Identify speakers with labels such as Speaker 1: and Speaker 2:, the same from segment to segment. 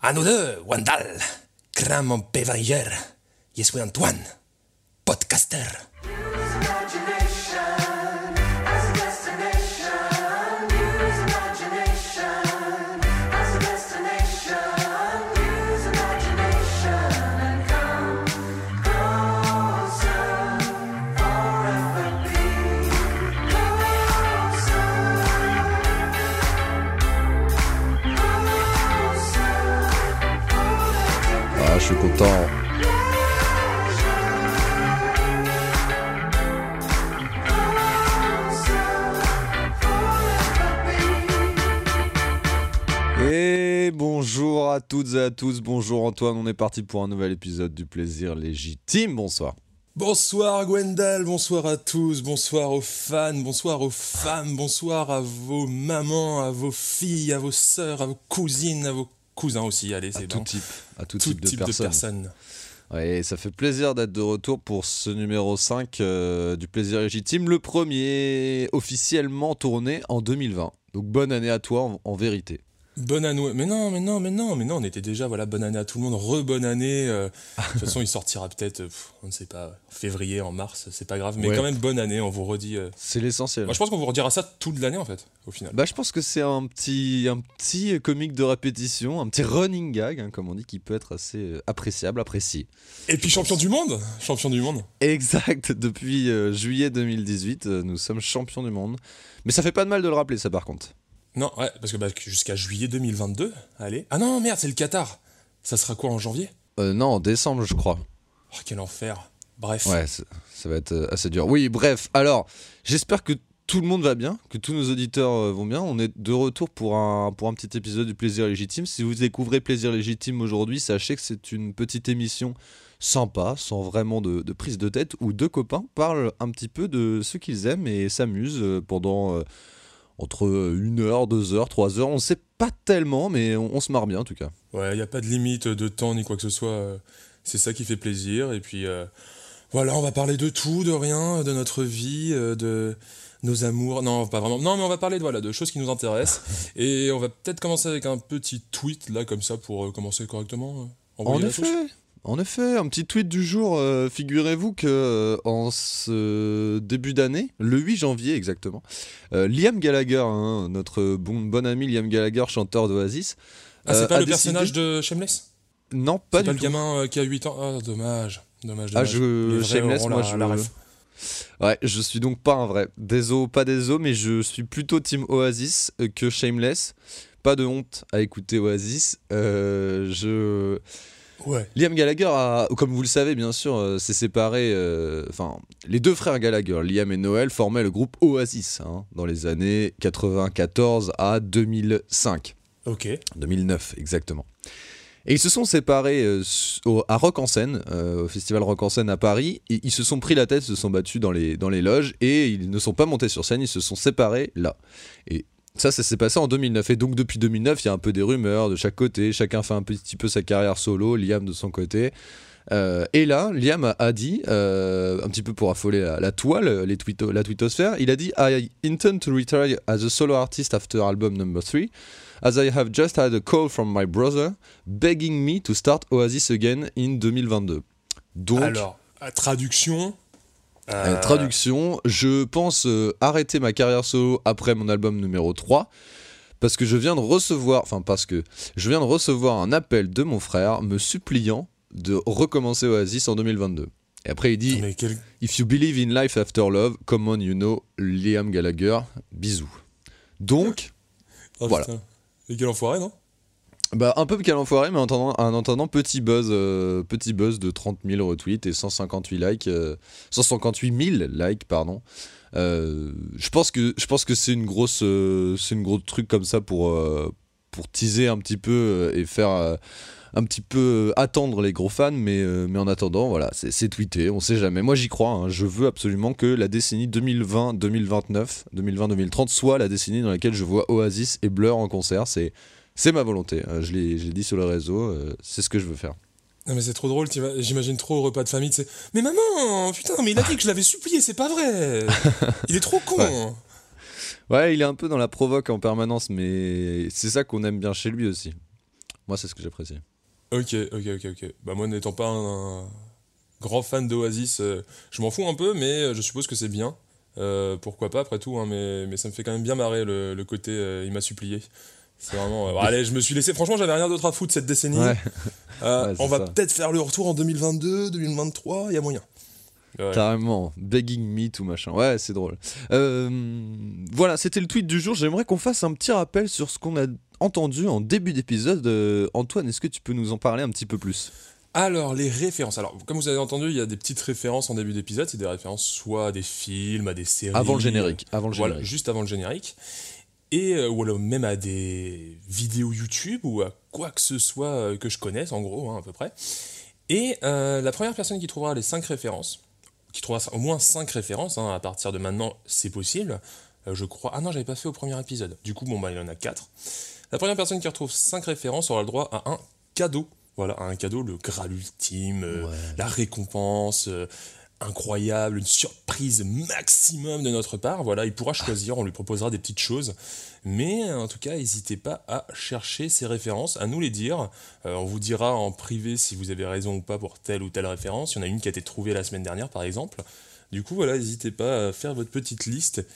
Speaker 1: À nous deux, Wandal, mon pévailleur, je suis Antoine, podcaster.
Speaker 2: Suis content. Et bonjour à toutes et à tous, bonjour Antoine, on est parti pour un nouvel épisode du plaisir légitime, bonsoir.
Speaker 1: Bonsoir Gwendal, bonsoir à tous, bonsoir aux fans, bonsoir aux femmes, bonsoir à vos mamans, à vos filles, à vos sœurs, à vos cousines, à vos cousins aussi, allez, c'est
Speaker 2: tout
Speaker 1: bon.
Speaker 2: type, à tout,
Speaker 1: Tout
Speaker 2: type, de personnes.
Speaker 1: personnes.
Speaker 2: Ouais, ça fait plaisir d'être de retour pour ce numéro 5 euh, du plaisir légitime, le premier officiellement tourné en 2020. Donc bonne année à toi en, en vérité.
Speaker 1: Bonne année. Mais non, mais non, mais non, mais non, on était déjà, voilà, bonne année à tout le monde, re-bonne année. euh, de toute façon, il sortira peut-être, euh, on ne sait pas, en février, en mars, c'est pas grave. Mais
Speaker 2: Ouais.
Speaker 1: quand même, bonne année, on vous redit. euh.
Speaker 2: C'est l'essentiel.
Speaker 1: Moi, je pense qu'on vous redira ça toute l'année, en fait, au final.
Speaker 2: Bah, je pense que c'est un petit, un petit comique de répétition, un petit running gag, hein, comme on dit, qui peut être assez appréciable, apprécié.
Speaker 1: Et puis, champion du monde Champion du monde
Speaker 2: Exact, depuis euh, juillet 2018, euh, nous sommes champions du monde. Mais ça fait pas de mal de le rappeler, ça par contre.
Speaker 1: Non, ouais, parce que bah, jusqu'à juillet 2022, allez. Ah non, merde, c'est le Qatar. Ça sera quoi en janvier?
Speaker 2: Euh, non, en décembre, je crois.
Speaker 1: Oh, quel enfer. Bref.
Speaker 2: Ouais, ça, va être euh, assez dur. Oui, bref, alors, j'espère que tout le monde va bien, que tous nos auditeurs euh, vont bien. On est de retour pour un, pour un petit épisode du Plaisir Légitime. Si vous découvrez Plaisir Légitime aujourd'hui, sachez que c'est une petite émission sympa, sans vraiment de, de prise de tête, où deux copains parlent un petit peu de ce qu'ils aiment et s'amusent euh, pendant euh, entre une heure, deux heures, trois heures. On sait pas tellement, mais on, on se marre bien en tout cas.
Speaker 1: Ouais, il n'y a pas de limite de temps ni quoi que ce soit. euh, C'est ça qui fait plaisir. Et puis, euh, voilà, on va parler de tout, de rien, de notre vie, euh, de nos amours. Non, pas vraiment. Non, mais on va parler de, voilà, de choses qui nous intéressent. Et on va peut-être commencer avec un petit tweet, là, comme ça, pour euh, commencer correctement. euh,
Speaker 2: En effet. En effet, un petit tweet du jour. euh, Figurez-vous que euh, en ce début d'année, le 8 janvier exactement, euh, Liam Gallagher, hein, notre bon, bon ami Liam Gallagher, chanteur d'Oasis.
Speaker 1: Ah, c'est pas le
Speaker 2: décidé-
Speaker 1: personnage de Shameless?
Speaker 2: Non, pas
Speaker 1: C'est
Speaker 2: du
Speaker 1: pas le
Speaker 2: tout.
Speaker 1: gamin euh, qui a 8 ans? Ah, dommage. Dommage,
Speaker 2: Ah,
Speaker 1: dommage.
Speaker 2: je,
Speaker 1: Les vrais
Speaker 2: Shameless, moi,
Speaker 1: la-
Speaker 2: je.
Speaker 1: la ref.
Speaker 2: Ouais, je suis donc pas un vrai. Désolé, pas désolé, mais je suis plutôt team Oasis que Shameless. Pas de honte à écouter Oasis. Je.
Speaker 1: Ouais.
Speaker 2: Liam Gallagher, a, comme vous le savez bien sûr, euh, s'est séparé. euh, Enfin, les deux frères Gallagher, Liam et Noel, formaient le groupe Oasis hein, dans les années 94 à 2005.
Speaker 1: Ok.
Speaker 2: 2009 exactement. Et ils se sont séparés euh, au- à Rock en scène, euh, au festival Rock en scène à Paris. Et ils se sont pris la tête, se sont battus dans les, dans les loges et ils ne sont pas montés sur scène, ils se sont séparés là. Et ça, ça s'est passé en 2009. Et donc depuis 2009, il y a un peu des rumeurs de chaque côté. Chacun fait un petit peu sa carrière solo, Liam de son côté. Euh, et là, Liam a, dit, euh, un petit peu pour affoler la, toile, les twitto- la twittosphère, il a dit I intend to retire as a solo artist after album number 3 as I have just had a call from my brother begging me to start Oasis again in 2022. Donc,
Speaker 1: Alors, à traduction.
Speaker 2: Euh, traduction, je pense euh, arrêter ma carrière solo après mon album numéro 3 parce que je viens de recevoir, enfin parce que je viens de recevoir un appel de mon frère me suppliant de recommencer Oasis en 2022. Et après il dit
Speaker 1: quel...
Speaker 2: If you believe in life after love, come on you know Liam Gallagher, bisous. Donc,
Speaker 1: Oh,
Speaker 2: Voilà.
Speaker 1: Et quel enfoiré, non?
Speaker 2: Bah un peu quel enfoiré, mais en entendant, en entendant petit buzz, euh, petit buzz de 30 000 retweets et 158 likes, euh, 158 000 likes pardon. Euh, je pense que que c'est une grosse, euh, c'est une truc comme ça pour euh, pour teaser un petit peu euh, et faire euh, un petit peu attendre les gros fans, mais euh, mais en attendant voilà, c'est c'est tweeté, on sait jamais. Moi j'y crois, hein. je veux absolument que la décennie 2020-2029, 2020-2030 soit la décennie dans laquelle je vois Oasis et Blur en concert. C'est c'est ma volonté, euh, je l'ai je l'ai dit sur le réseau, euh, c'est ce que je veux faire.
Speaker 1: Non mais c'est trop drôle, j'imagine trop au repas de famille, c'est Mais maman, putain, mais il a dit que je l'avais supplié, c'est pas vrai Il est trop con
Speaker 2: Ouais. Ouais, il est un peu dans la provoque en permanence, mais c'est ça qu'on aime bien chez lui aussi. Moi, c'est ce que j'apprécie.
Speaker 1: Ok, ok, ok, ok. Bah moi, n'étant pas un, grand fan d'Oasis, euh, je m'en fous un peu, mais euh, je suppose que c'est bien. Euh, pourquoi pas, après tout, hein, mais, mais ça me fait quand même bien marrer le, le côté il m'a supplié. C'est vraiment. bon, allez, je me suis laissé. Franchement, j'avais rien d'autre à foutre cette décennie. on va peut-être faire le retour en 2022, 2023, il y a moyen.
Speaker 2: Carrément, begging me tout machin. Ouais, c'est drôle. voilà, c'était le tweet du jour. J'aimerais qu'on fasse un petit rappel sur ce qu'on a entendu en début d'épisode. Antoine, est-ce que tu peux nous en parler un petit peu plus?
Speaker 1: Alors, les références. Alors, comme vous avez entendu, il y a des petites références en début d'épisode. C'est des références soit à des films, à des séries.
Speaker 2: Avant le générique. Avant le
Speaker 1: générique. juste avant le générique. Et, euh, ou alors même à des vidéos YouTube ou à quoi que ce soit euh, que je connaisse, en gros, hein, à peu près. Et euh, la première personne qui trouvera les 5 références, qui trouvera au moins 5 références, hein, à partir de maintenant, c'est possible. je crois. Ah non, j'avais pas fait au premier épisode. Du coup, bon, bah, il y en a 4. La première personne qui retrouve 5 références aura le droit à un cadeau voilà, un cadeau, le Graal ultime, euh, la récompense incroyable, une surprise maximum de notre part. Voilà, il pourra choisir, on lui proposera des petites choses. Mais en tout cas, n'hésitez pas à chercher ces références, à nous les dire. Euh, on vous dira en privé si vous avez raison ou pas pour telle ou telle référence. Il y en a une qui a été trouvée la semaine dernière, par exemple. Du coup, voilà, n'hésitez pas à faire votre petite liste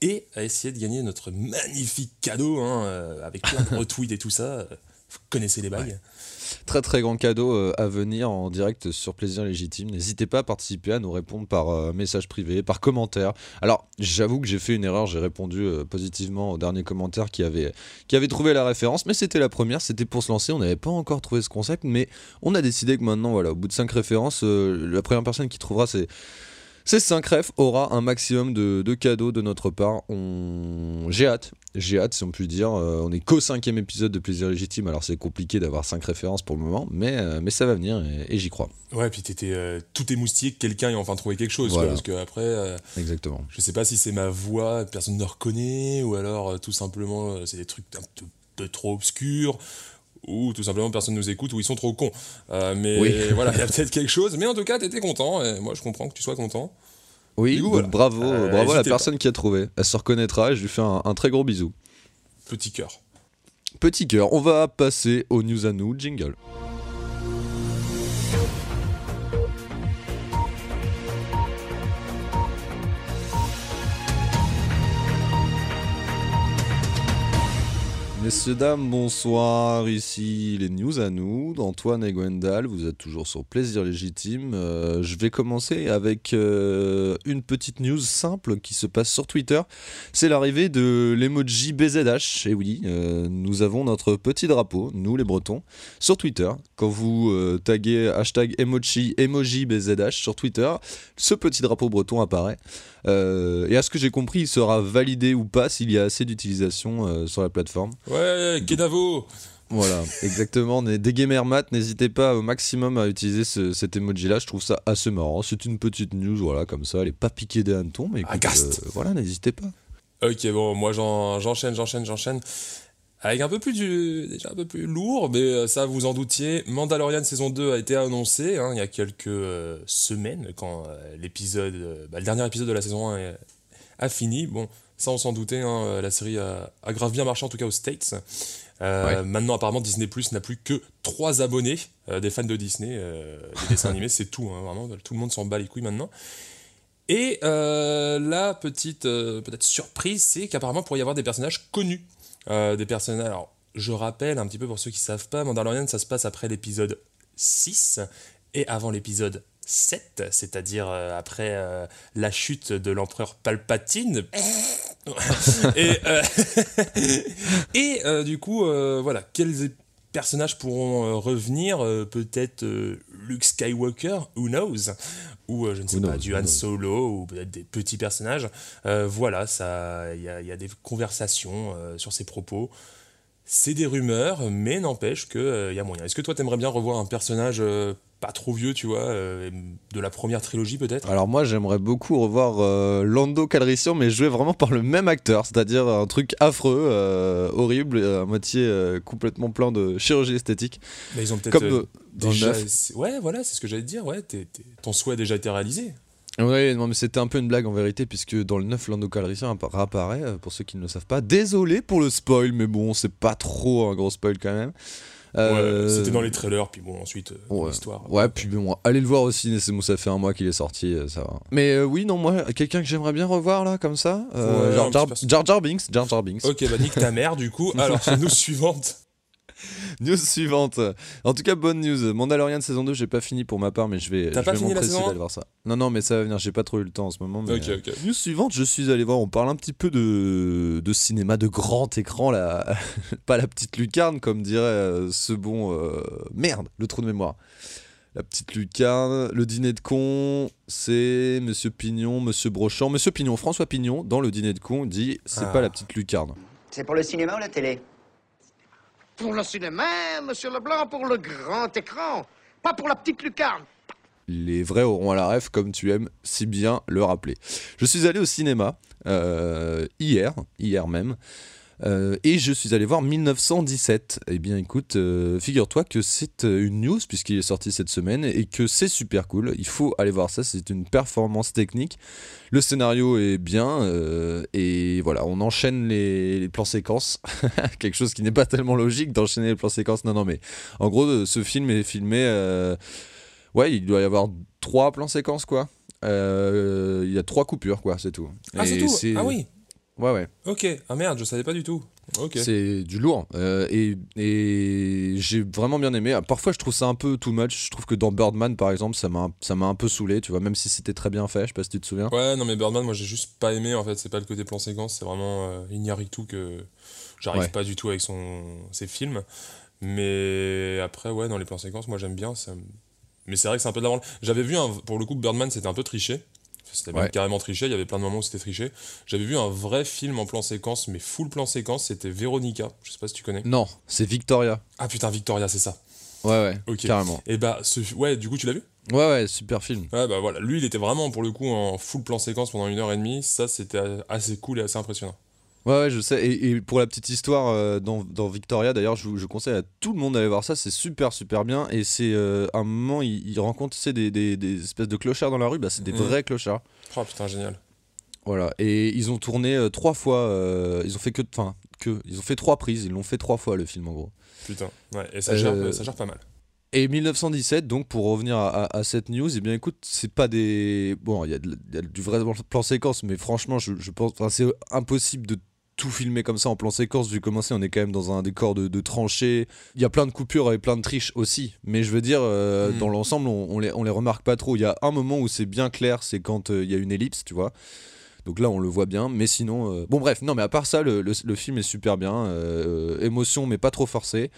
Speaker 1: et à essayer de gagner notre magnifique cadeau, hein, avec plein de retweets et tout ça. Vous connaissez les bagues.
Speaker 2: Très très grand cadeau euh, à venir en direct sur Plaisir Légitime. N'hésitez pas à participer, à nous répondre par euh, message privé, par commentaire. Alors j'avoue que j'ai fait une erreur, j'ai répondu euh, positivement au dernier commentaire qui avait, qui avait trouvé la référence, mais c'était la première, c'était pour se lancer, on n'avait pas encore trouvé ce concept, mais on a décidé que maintenant, voilà, au bout de 5 références, la première personne qui trouvera c'est ces 5 refs aura un maximum de, cadeaux de notre part. On... J'ai hâte, j'ai hâte si on peut dire. Euh, on est qu'au cinquième épisode de Plaisir Légitime, alors c'est compliqué d'avoir 5 références pour le moment, mais, euh, mais ça va venir et, j'y crois.
Speaker 1: Ouais, puis t'étais euh, tout émoustillé que quelqu'un ait enfin trouvé quelque chose, parce que après,
Speaker 2: Exactement.
Speaker 1: je sais pas si c'est ma voix, personne ne reconnaît, ou alors tout simplement c'est des trucs un peu trop obscurs, ou tout simplement personne nous écoute, ou ils sont trop cons. Euh, mais voilà, il y a peut-être quelque chose. Mais en tout cas, tu étais content, et moi je comprends que tu sois content.
Speaker 2: Oui, bravo, euh, bravo à la personne qui a trouvé. Elle se reconnaîtra et je lui fais un, un très gros bisou.
Speaker 1: Petit cœur.
Speaker 2: Petit cœur, on va passer au news à nous, jingle. Messieurs, dames, bonsoir. Ici les news à nous, d'Antoine et Gwendal. Vous êtes toujours sur Plaisir Légitime. Euh, je vais commencer avec euh, une petite news simple qui se passe sur Twitter. C'est l'arrivée de l'emoji BZH. Et oui, euh, nous avons notre petit drapeau, nous les Bretons, sur Twitter. Quand vous taguez hashtag emoji, emoji BZH sur Twitter, ce petit drapeau breton apparaît. Et à ce que j'ai compris, il sera validé ou pas s'il y a assez d'utilisation sur la plateforme.
Speaker 1: Ouais, Kenavo
Speaker 2: voilà, exactement. Des gamers mat, n'hésitez pas au maximum à utiliser cet emoji-là. Je trouve ça assez marrant. C'est une petite news, voilà, comme ça. Elle est pas piquée des hannetons, mais écoute, euh, voilà, n'hésitez pas.
Speaker 1: Ok, bon, moi j'enchaîne, j'enchaîne, j'enchaîne avec un peu plus du, déjà un peu plus lourd, mais euh, ça vous en doutiez. Mandalorian saison 2 a été annoncé hein, il y a quelques euh, semaines quand euh, l'épisode, bah, le dernier épisode de la saison 1 a fini. Bon, ça on s'en doutait, hein, la série a, grave bien marché en tout cas aux States. Maintenant apparemment Disney Plus n'a plus que 3 abonnés, des fans de Disney, des dessins animés, c'est tout, hein, vraiment, tout le monde s'en bat les couilles maintenant. Et la petite peut-être surprise, c'est qu'apparemment pour y avoir des personnages connus. Euh, des personnages. Alors, je rappelle un petit peu pour ceux qui savent pas, Mandalorian, ça se passe après l'épisode 6 et avant l'épisode 7, c'est-à-dire euh, après euh, la chute de l'empereur Palpatine. et, et du coup, voilà, quels personnages pourront revenir Peut-être Luke Skywalker, who knows? Ou je ne sais pas, du Han Solo, ou peut-être des petits personnages. voilà, il y a, y a, des conversations sur ces propos. C'est des rumeurs, mais n'empêche qu'il il y a moyen. Est-ce que toi, t'aimerais bien revoir un personnage pas trop vieux, tu vois, euh, de la première trilogie peut-être?
Speaker 2: Alors moi j'aimerais beaucoup revoir euh, Lando Calrissian, mais joué vraiment par le même acteur, c'est-à-dire un truc affreux, euh, horrible, à moitié complètement plein de chirurgie esthétique.
Speaker 1: Mais ils ont peut-être déjà... Ouais, voilà, c'est ce que j'allais te dire, ouais, ton souhait a déjà été réalisé.
Speaker 2: Oui, non, mais c'était un peu une blague en vérité, puisque dans le 9, Lando Calrissian apparaît, pour ceux qui ne le savent pas. Désolé pour le spoil, mais bon, c'est pas trop un gros spoil quand même. Euh,
Speaker 1: Ouais, C'était dans les trailers, puis bon, ensuite, euh,
Speaker 2: Ouais.
Speaker 1: l'histoire.
Speaker 2: Ouais, puis bon, allez le voir aussi, c'est bon, ça fait un mois qu'il est sorti, euh, ça va. Mais euh, oui, non, moi, quelqu'un que j'aimerais bien revoir là, comme ça, euh,
Speaker 1: Ouais,
Speaker 2: Jar, Jar, Jar Jar Binks, Jar Jar Binks.
Speaker 1: Ok, bah nique ta mère, du coup. Alors, c'est nous suivante.
Speaker 2: News suivante. En tout cas, bonne news. Mandalorian saison 2, j'ai pas fini pour ma part, mais je vais,
Speaker 1: T'as
Speaker 2: je
Speaker 1: pas
Speaker 2: vais
Speaker 1: fini la
Speaker 2: m'empresser
Speaker 1: saison un
Speaker 2: d'aller voir ça. Non, non, mais ça va venir, j'ai pas trop eu le temps en ce moment. Mais,
Speaker 1: Ok,
Speaker 2: euh,
Speaker 1: ok.
Speaker 2: News suivante, je suis allé voir, on parle un petit peu de, de cinéma de grand écran, là. pas la petite lucarne, comme dirait euh, ce bon. euh, Merde, le trou de mémoire. La petite lucarne, le dîner de con, c'est Monsieur Pignon, Monsieur Brochant. Monsieur Pignon, François Pignon, dans le dîner de con, dit c'est
Speaker 1: Ah.
Speaker 2: pas la petite lucarne.
Speaker 3: C'est pour le cinéma ou la télé?
Speaker 4: Pour le cinéma, monsieur Leblanc, pour le grand écran. Pas pour la petite lucarne.
Speaker 2: Les vrais auront à la ref, comme tu aimes si bien le rappeler. Je suis allé au cinéma euh, hier, hier même, euh, et je suis allé voir 1917. Eh bien, écoute, euh, figure-toi que c'est euh, une news puisqu'il est sorti cette semaine et que c'est super cool. Il faut aller voir ça. C'est une performance technique. Le scénario est bien euh, et voilà, on enchaîne les, les plans séquences. Quelque chose qui n'est pas tellement logique d'enchaîner les plans séquences. Non, non, mais en gros, ce film est filmé. Ouais, il doit y avoir trois plans séquences, quoi. Il y a trois coupures, quoi, c'est tout.
Speaker 1: Ah, c'est tout? Ah oui
Speaker 2: Ouais, ouais.
Speaker 1: Ok. Ah merde, je savais pas du tout.
Speaker 2: C'est du lourd. Euh, et et j'ai vraiment bien aimé. Ah, Parfois, je trouve ça un peu too much. Je trouve que dans Birdman, par exemple, ça m'a ça m'a un peu saoulé, tu vois, même si c'était très bien fait. Je sais pas si tu te souviens.
Speaker 1: Ouais, non, mais Birdman, moi j'ai juste pas aimé en fait. C'est pas le côté plan séquence, c'est vraiment euh, Iñárritu que j'arrive
Speaker 2: Ouais.
Speaker 1: pas du tout avec son, ses films. Mais après, ouais, dans les plans séquences, moi j'aime bien. Ça... Mais c'est vrai que c'est un peu de la. J'avais vu, un... pour le coup, Birdman c'était un peu triché. C'était même carrément triché. Il y avait plein de moments où c'était triché. J'avais vu un vrai film en plan séquence, mais full plan séquence. C'était Véronica. Je sais pas si tu connais.
Speaker 2: Non, c'est Victoria.
Speaker 1: Ah putain, Victoria, c'est ça.
Speaker 2: Ouais, ouais,
Speaker 1: Ok.
Speaker 2: carrément.
Speaker 1: Et bah, ce... ouais, du coup, tu l'as vu?
Speaker 2: Ouais, ouais, super film.
Speaker 1: Ouais, bah voilà. Lui, il était vraiment pour le coup en full plan séquence pendant une heure et demie. Ça, c'était assez cool et assez impressionnant.
Speaker 2: Ouais, ouais, je sais. Et, et pour la petite histoire, euh, dans, dans Victoria, d'ailleurs, je, je conseille à tout le monde d'aller voir ça. C'est super, super bien. Et c'est euh, un moment, il, il rencontre tu sais, des, des, des espèces de clochards dans la rue. Bah, c'est des vrais clochards.
Speaker 1: Oh putain, génial.
Speaker 2: Voilà. Et ils ont tourné euh, trois fois. ils ont fait que. Enfin, que. Ils ont fait trois prises. Ils l'ont fait trois fois, le film, en gros.
Speaker 1: Putain. Ouais, et ça, gère, ça gère pas mal.
Speaker 2: Et 1917, donc pour revenir à, à- à cette news, eh bien écoute, c'est pas des. Bon, il y, a y du vrai plan séquence, mais franchement, je, je pense. enfin, c'est impossible de tout filmer comme ça en plan séquence, vu comment c'est, on est quand même dans un décor de, de tranchées. Il y a plein de coupures et plein de triches aussi, mais je veux dire, euh,
Speaker 1: Mm.
Speaker 2: dans l'ensemble, on, on les, on les remarque pas trop. Il y a un moment où c'est bien clair, c'est quand euh, il y a une ellipse, tu vois. Donc là, on le voit bien, mais sinon. euh, Bon, bref, non, mais à part ça, le, le- le film est super bien. émotion, mais pas trop forcé.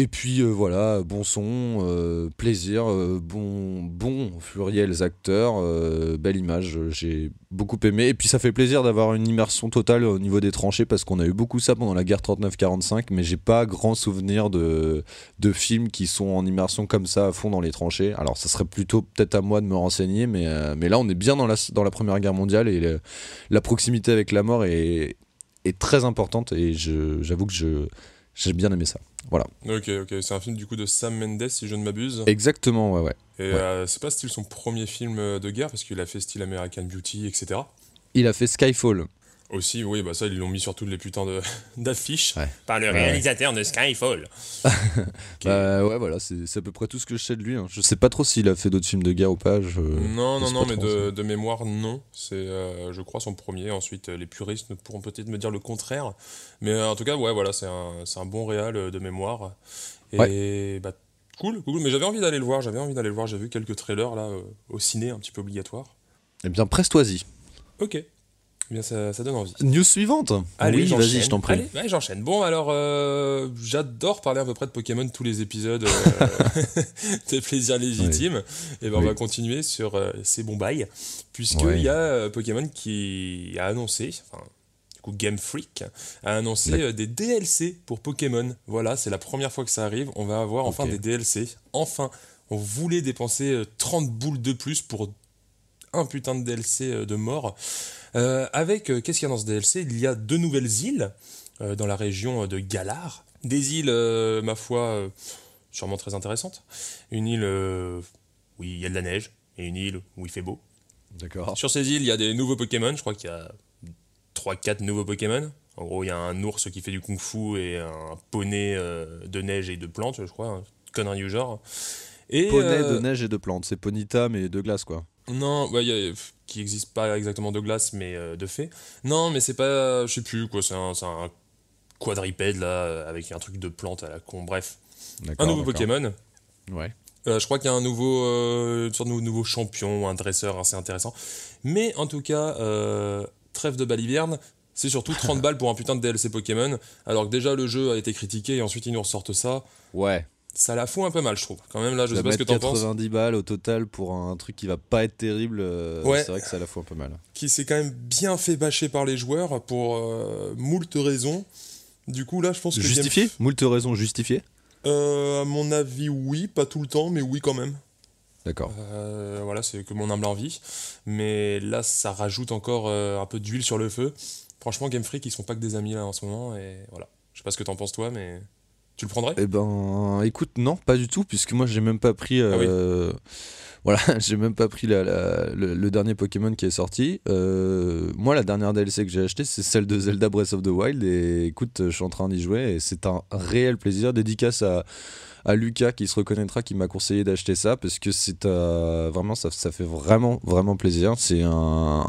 Speaker 2: Et puis euh, voilà, bon son, euh, plaisir, euh, bon, bon pluriels acteurs, euh, belle image, j'ai beaucoup aimé. Et puis ça fait plaisir d'avoir une immersion totale au niveau des tranchées parce qu'on a eu beaucoup ça pendant la guerre 39-45, mais j'ai pas grand souvenir de, de films qui sont en immersion comme ça à fond dans les tranchées. Alors ça serait plutôt peut-être à moi de me renseigner, mais, mais là on est bien dans la, dans la Première Guerre mondiale et la proximité avec la mort est, est très importante et j'avoue que je, j'ai bien aimé ça. Voilà.
Speaker 1: Ok, ok. C'est un film du coup de Sam Mendes, si je ne m'abuse.
Speaker 2: Exactement, ouais, ouais.
Speaker 1: Et euh, c'est pas style son premier film euh, de guerre, parce qu'il a fait style American Beauty, etc.
Speaker 2: Il a fait Skyfall.
Speaker 1: Aussi, oui, bah ça, ils l'ont mis sur toutes les putains d'affiches
Speaker 2: Ouais.
Speaker 1: par le
Speaker 2: Ouais.
Speaker 1: réalisateur de Skyfall.
Speaker 2: Bah ouais, voilà, c'est à peu près tout ce que je sais de lui. hein. Je sais pas trop s'il a fait d'autres films de guerre ou pas. je-
Speaker 1: non,
Speaker 2: je
Speaker 1: non, non, mais de, mémoire, non. C'est, euh, je crois, son premier. Ensuite, euh, les puristes pourront peut-être me dire le contraire. Mais euh, en tout cas, ouais, voilà, c'est un, un bon réal de mémoire. Et bah, cool, cool. Mais j'avais envie d'aller le voir. J'avais envie d'aller le voir. J'ai vu quelques trailers là euh, au ciné, un petit peu obligatoire.
Speaker 2: Eh bien, presse-toi-y.
Speaker 1: Ok. Eh bien, ça, ça donne envie.
Speaker 2: News suivante.
Speaker 1: Allez,
Speaker 2: oui, vas-y, je t'en prie.
Speaker 1: Allez, ouais, j'enchaîne. Bon, alors, euh, j'adore parler à peu près de Pokémon tous les épisodes. Euh, des plaisirs légitimes. Et ben, on va continuer sur euh, ces bons bails. Puisqu'il
Speaker 2: Ouais.
Speaker 1: y a euh, Pokémon qui a annoncé, enfin, du coup, Game Freak a annoncé des DLC pour Pokémon. Voilà, c'est la première fois que ça arrive. On va avoir enfin des DLC. Enfin, on voulait dépenser euh, 30 boules de plus pour un putain de DLC de mort. Euh, avec, euh, qu'est-ce qu'il y a dans ce DLC Il y a deux nouvelles îles euh, dans la région de Galar. Des îles, ma foi, sûrement très intéressantes. Une île où il y a de la neige et une île où il fait beau.
Speaker 2: D'accord.
Speaker 1: Sur ces îles, il y a des nouveaux Pokémon. Je crois qu'il y a 3-4 nouveaux Pokémon En gros, il y a un ours qui fait du kung-fu et un poney euh, de neige et de plantes, je crois, un connerie du genre.
Speaker 2: Et, poney de neige et de plantes, c'est Ponita mais de glace quoi.
Speaker 1: Non, bah, y a, qui n'existe pas exactement de glace, mais de fait. Non, mais c'est pas, je sais plus quoi, c'est un, un, quadripède là, avec un truc de plante à la con, bref. Un nouveau Pokémon.
Speaker 2: Ouais.
Speaker 1: Euh, je crois qu'il y a un nouveau, euh, une sorte de nouveau champion, un dresseur assez intéressant. Mais en tout cas, euh, trêve de baliverne, c'est surtout 30 balles pour un putain de DLC Pokémon. Alors que déjà le jeu a été critiqué et ensuite ils nous ressortent ça.
Speaker 2: Ouais.
Speaker 1: Ça la fout un peu mal, je trouve. Quand même, là, je sais pas ce que t'en penses.
Speaker 2: 90 balles au total pour un truc qui va pas être terrible, ouais. c'est vrai que ça la fout un peu mal.
Speaker 1: Qui s'est quand même bien fait bâcher par les joueurs pour moult raisons. Du coup, là, je pense que.
Speaker 2: Justifié Moult raisons justifiées
Speaker 1: euh, à mon avis, oui, pas tout le temps, mais oui quand même.
Speaker 2: D'accord.
Speaker 1: Euh, voilà, c'est que mon humble envie. Mais là, ça rajoute encore euh, un peu d'huile sur le feu. Franchement, Game Freak, ils sont pas que des amis là en ce moment. Et voilà. Je sais pas ce que t'en penses toi, mais tu le prendrais?
Speaker 2: Eh ben, écoute, non, pas du tout, puisque moi, j'ai même pas pris. Ah voilà, j'ai même pas pris le, dernier Pokémon qui est sorti. Euh, moi, la dernière DLC que j'ai acheté, c'est celle de Zelda Breath of the Wild. Et écoute, je suis en train d'y jouer et c'est un réel plaisir. Dédicace à, à Lucas qui se reconnaîtra, qui m'a conseillé d'acheter ça parce que c'est euh, vraiment ça, ça, fait vraiment vraiment plaisir. C'est un,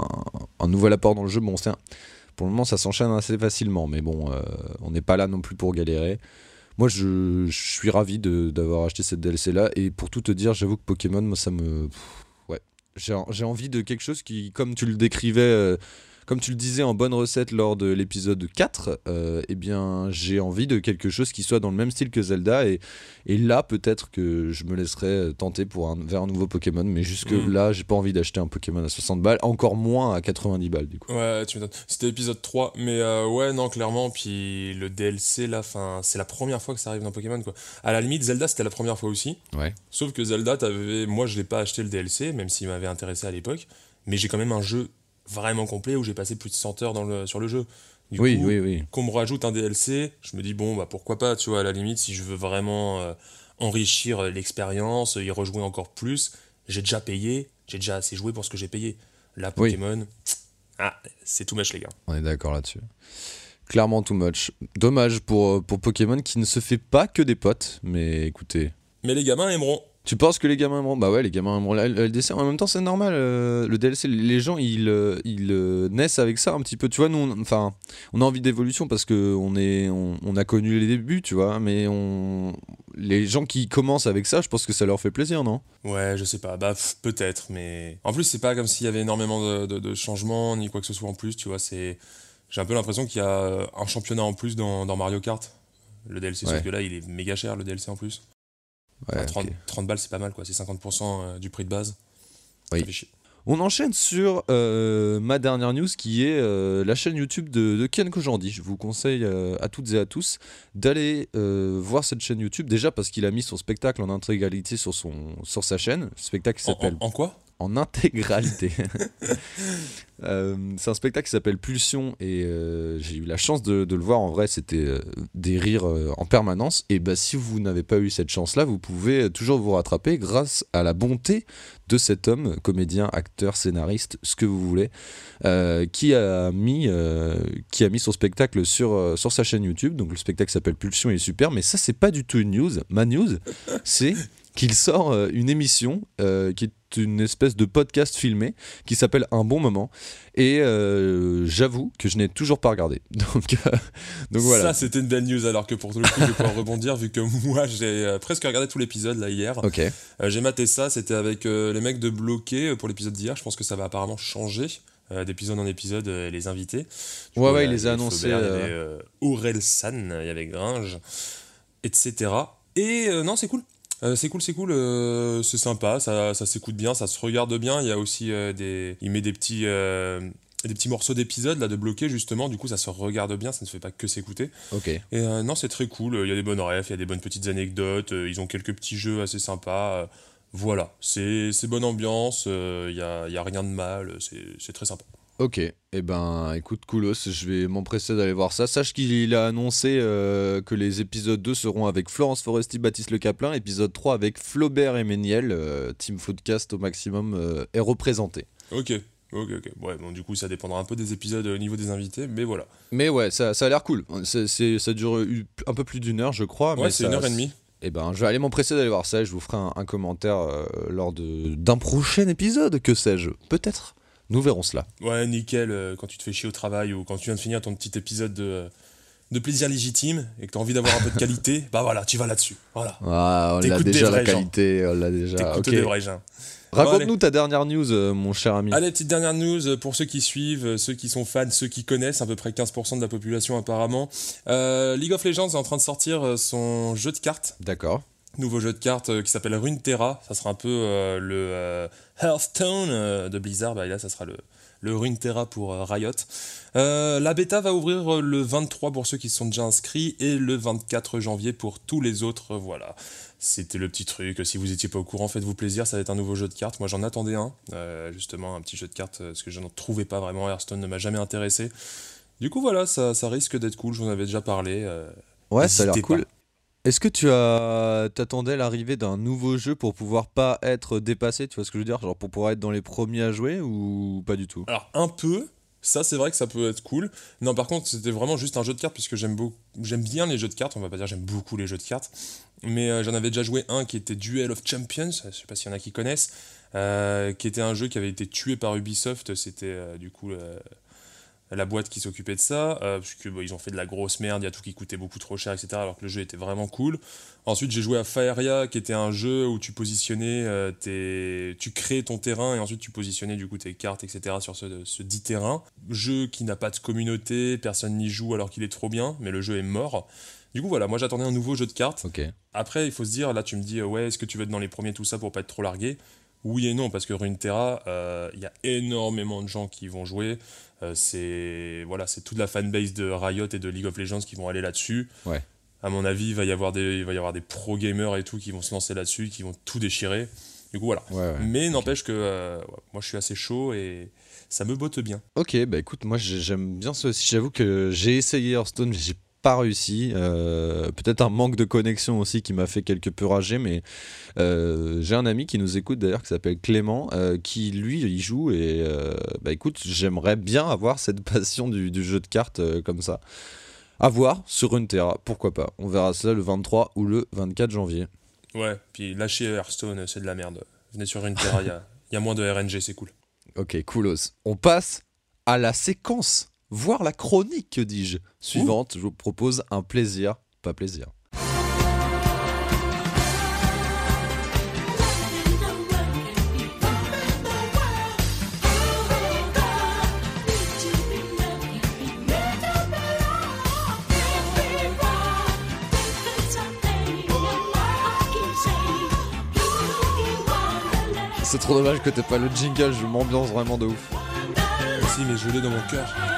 Speaker 2: un, nouvel apport dans le jeu. Bon, pour le moment, ça s'enchaîne assez facilement, mais bon, euh, on n'est pas là non plus pour galérer moi je, suis ravi d'avoir acheté cette DLC là et pour tout te dire j'avoue que Pokémon moi ça me ouais. J'ai envie de quelque chose qui comme tu le décrivais euh, comme tu le disais en bonne recette lors de l'épisode 4, euh, eh bien, j'ai envie de quelque chose qui soit dans le même style que Zelda. Et, et là, peut-être que je me laisserai tenter pour un, vers un nouveau Pokémon. Mais jusque mm. là, j'ai pas envie d'acheter un Pokémon à 60 balles, encore moins à 90 balles, du coup.
Speaker 1: Ouais, tu m'étonnes. C'était épisode 3. Mais euh, ouais, non, clairement. Puis le DLC, là, c'est la première fois que ça arrive dans Pokémon, quoi. À la limite, Zelda, c'était la première fois aussi.
Speaker 2: Ouais.
Speaker 1: Sauf que Zelda, avais... moi, je l'ai pas acheté le DLC, même s'il m'avait intéressé à l'époque. Mais j'ai quand même un jeu vraiment complet où j'ai passé plus de 100 heures dans le, sur le jeu.
Speaker 2: Du oui, coup, oui, oui.
Speaker 1: Qu'on me rajoute un DLC, je me dis, bon, bah pourquoi pas, tu vois, à la limite, si je veux vraiment euh, enrichir euh, l'expérience, y rejouer encore plus, j'ai déjà payé, j'ai déjà assez joué pour ce que j'ai payé. Là, Pokémon, ah, c'est too much, les gars.
Speaker 2: On est d'accord là-dessus. Clairement too much. Dommage pour, euh, pour Pokémon qui ne se fait pas que des potes, mais écoutez.
Speaker 1: Mais les gamins aimeront.
Speaker 2: Tu penses que les gamins aimeront? Bah ouais, les gamins aimeront le LDC. En même temps, c'est normal. Euh, le DLC, les gens, ils, euh, ils euh, naissent avec ça un petit peu. Tu vois, nous, on, enfin, on a envie d'évolution parce que on est, on, a connu les débuts, tu vois. Mais on, les gens qui commencent avec ça, je pense que ça leur fait plaisir, non?
Speaker 1: Ouais, je sais pas. Bah peut-être, mais en plus, c'est pas comme s'il y avait énormément de, changements ni quoi que ce soit en plus. Tu vois, c'est, j'ai un peu l'impression qu'il y a un championnat en plus dans, Mario Kart. Le DLC, sauf que là, il est méga cher le DLC en plus. 30, balles, c'est pas mal, quoi. C'est 50% euh, du prix de base.
Speaker 2: On enchaîne sur euh, ma dernière news qui est euh, la chaîne YouTube de, de Ken Kojandi. Je vous conseille à toutes et à tous d'aller voir cette chaîne YouTube. Déjà parce qu'il a mis son spectacle en intégralité sur, son, sur sa chaîne. spectacle s'appelle.
Speaker 1: en, quoi?
Speaker 2: En intégralité. Euh, c'est un spectacle qui s'appelle Pulsion et euh, j'ai eu la chance de, le voir en vrai. C'était euh, des rires en permanence. Et bah, si vous n'avez pas eu cette chance-là, vous pouvez toujours vous rattraper grâce à la bonté de cet homme, comédien, acteur, scénariste, ce que vous voulez, qui, a mis, qui a mis son spectacle sur, sur sa chaîne YouTube. Donc le spectacle s'appelle Pulsion et est super. Mais ça, c'est pas du tout une news. Ma news, c'est qu'il sort une émission qui est une espèce de podcast filmé qui s'appelle Un bon moment. Et euh, j'avoue que je n'ai toujours pas regardé. Donc, euh, donc voilà.
Speaker 1: Ça, c'était une belle news. Alors que pour le coup, je vais pouvoir rebondir vu que moi, j'ai euh, presque regardé tout l'épisode là hier.
Speaker 2: Ok.
Speaker 1: j'ai maté ça. C'était avec les mecs de Bloqué pour l'épisode d'hier. Je pense que ça va apparemment changer d'épisode en épisode les invités.
Speaker 2: ouais, ouais, il les a annoncés. Il y
Speaker 1: avait Aurel San, il y avait Gringe, etc. Et non, c'est cool. Euh, c'est cool, c'est cool, euh, c'est sympa, ça, ça s'écoute bien, ça se regarde bien. Il y a aussi euh, des. Il met des petits. des petits morceaux d'épisodes là de bloquer justement du coup ça se regarde bien ça ne fait pas que s'écouter
Speaker 2: ok
Speaker 1: et non c'est très cool il y a des bonnes refs il y a des bonnes petites anecdotes ils ont quelques petits jeux assez sympas voilà c'est bonne ambiance il n'y a, y a rien de mal c'est très sympa
Speaker 2: Ok, et eh ben écoute Koulos, je vais m'empresser d'aller voir ça. Sache qu'il a annoncé euh, que les épisodes 2 seront avec Florence Foresti, Baptiste Le Caplin, épisode 3 avec Flaubert et Méniel, euh, Team Foodcast au maximum euh, est représenté.
Speaker 1: Ok, Ok, ok. Ouais, bon, du coup, ça dépendra un peu des épisodes au niveau des invités, mais voilà.
Speaker 2: Mais ouais, ça, ça a l'air cool. Ça dure un peu plus d'une heure, je crois.
Speaker 1: Ouais, c'est une heure et demie.
Speaker 2: Eh ben, je vais aller m'empresser d'aller voir ça et je vous ferai un, un commentaire lors de, d'un prochain épisode, que sais-je. Peut-être. Nous verrons cela.
Speaker 1: Ouais, nickel, euh, quand tu te fais chier au travail ou quand tu viens de finir ton petit épisode de, de plaisir légitime et que tu as envie d'avoir un peu de qualité, bah voilà, tu vas là-dessus. Voilà.
Speaker 2: Ah, on l'a déjà la
Speaker 1: gens.
Speaker 2: qualité, on l'a déjà.
Speaker 1: T'écoutes
Speaker 2: ok.
Speaker 1: des vrais gens.
Speaker 2: Raconte-nous ta dernière news, euh, mon cher ami.
Speaker 1: Allez, petite dernière news euh, pour ceux qui suivent, euh, ceux qui sont fans, ceux qui connaissent, à peu près 15% de la population apparemment. Euh, League of Legends est en train de sortir euh, son jeu de cartes,
Speaker 2: D'accord.
Speaker 1: Nouveau jeu de cartes euh, qui s'appelle Runeterra. Ça sera un peu euh, le euh, Hearthstone euh, de Blizzard, bah, et là ça sera le, le Runeterra pour Riot. La bêta va ouvrir le 23 pour ceux qui se sont déjà inscrits et le 24 janvier pour tous les autres. Voilà. C'était le petit truc. Si vous étiez pas au courant, faites-vous plaisir. Ça va être un nouveau jeu de cartes. Moi, j'en attendais un. justement, un petit jeu de cartes parce que je n'en trouvais pas vraiment. Hearthstone ne m'a jamais intéressé. Du coup, voilà, ça, ça risque d'être cool. Je vous en avais déjà parlé.
Speaker 2: Ouais, ça a l'air cool.
Speaker 1: pas.
Speaker 2: Est-ce que tu as t'attendais l'arrivée d'un nouveau jeu pour pouvoir pas être dépassé, tu vois ce que je veux dire, genre pour pouvoir être dans les premiers à jouer ou pas du tout?
Speaker 1: Alors un peu, ça c'est vrai que ça peut être cool. Non par contre c'était vraiment juste un jeu de cartes puisque j'aime beaucoup, bien les jeux de cartes. On va pas dire j'aime beaucoup les jeux de cartes, mais euh, j'en avais déjà joué un qui était Duel of Champions. Je sais pas s'il y en a qui connaissent, euh, qui était un jeu qui avait été tué par Ubisoft. C'était euh, du coup la boîte qui s'occupait de ça, euh, puisque bon, ils ont fait de la grosse merde, il y a tout qui coûtait beaucoup trop cher, etc. Alors que le jeu était vraiment cool. Ensuite, j'ai joué à Faeria, qui était un jeu où tu positionnais euh, tes... tu créais ton terrain et ensuite tu positionnais du coup tes cartes, etc. sur ce, ce dit terrain. Jeu qui n'a pas de communauté, personne n'y joue alors qu'il est trop bien, mais le jeu est mort. Du coup, voilà, moi j'attendais un nouveau jeu de cartes. Après, il faut se dire, là tu me dis, euh, ouais, est-ce que tu veux être dans les premiers, tout ça, pour pas être trop largué? Oui et non, parce que Runeterra, euh, il y a énormément de gens qui vont jouer. Euh, c'est voilà, c'est toute la fanbase de Riot et de League of Legends qui vont aller là-dessus.
Speaker 2: Ouais.
Speaker 1: À mon avis, il va y avoir des, il va y avoir des pro gamers et tout qui vont se lancer là-dessus, qui vont tout déchirer. Du coup, voilà.
Speaker 2: Ouais, ouais.
Speaker 1: Mais n'empêche que euh, moi je suis assez chaud et ça me botte bien.
Speaker 2: Ok, bah écoute, moi j'ai- j'aime bien ça aussi. J'avoue que j'ai essayé Hearthstone, mais j'ai pas réussi. Euh, Peut-être un manque de connexion aussi qui m'a fait quelque peu rager, mais euh, j'ai un ami qui nous écoute d'ailleurs qui s'appelle Clément, euh, qui lui il joue et bah écoute, j'aimerais bien avoir cette passion du, du jeu de cartes comme ça. À voir sur une Terra, pourquoi pas. On verra ça le 23 ou le 24 janvier.
Speaker 1: Ouais, puis lâcher Hearthstone, c'est de la merde. Venez sur Runeterra, il y y a moins de RNG, c'est cool.
Speaker 2: Ok, coolos. On passe à la séquence, voire la chronique, que dis-je. Suivante, je vous propose un plaisir, pas plaisir. C'est trop dommage que t'aies pas le jingle, je m'ambiance vraiment de ouf.
Speaker 1: Si, mais je l'ai dans mon cœur.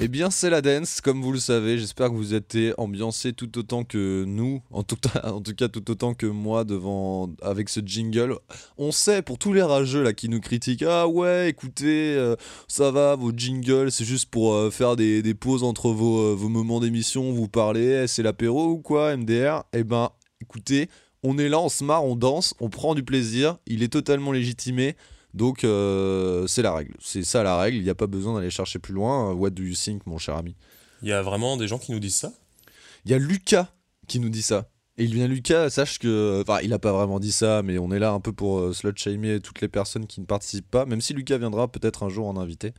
Speaker 2: Eh bien, c'est la dance, comme vous le savez. J'espère que vous êtes ambiancés tout autant que nous, en tout, cas tout autant que moi devant avec ce jingle. On sait pour tous les rageux là qui nous critiquent, ah ouais, écoutez, euh, ça va, vos jingles, c'est juste pour euh, faire des, pauses entre vos, euh, moments d'émission, vous parlez, eh, c'est l'apéro ou quoi, MDR Eh ben, écoutez, on est là, on se marre, on danse, on prend du plaisir. Il est totalement légitimé. Donc euh, c'est la règle, c'est ça la règle, il n'y a pas besoin d'aller chercher plus loin. What do you think mon cher ami?
Speaker 1: Il y a vraiment des gens qui nous disent ça?
Speaker 2: Il y a Lucas qui nous dit ça. Et il vient Lucas, sache que... Enfin, il n'a pas vraiment dit ça, mais on est là un peu pour euh, slut-shamer toutes les personnes qui ne participent pas, même si Lucas viendra peut-être un jour en invité.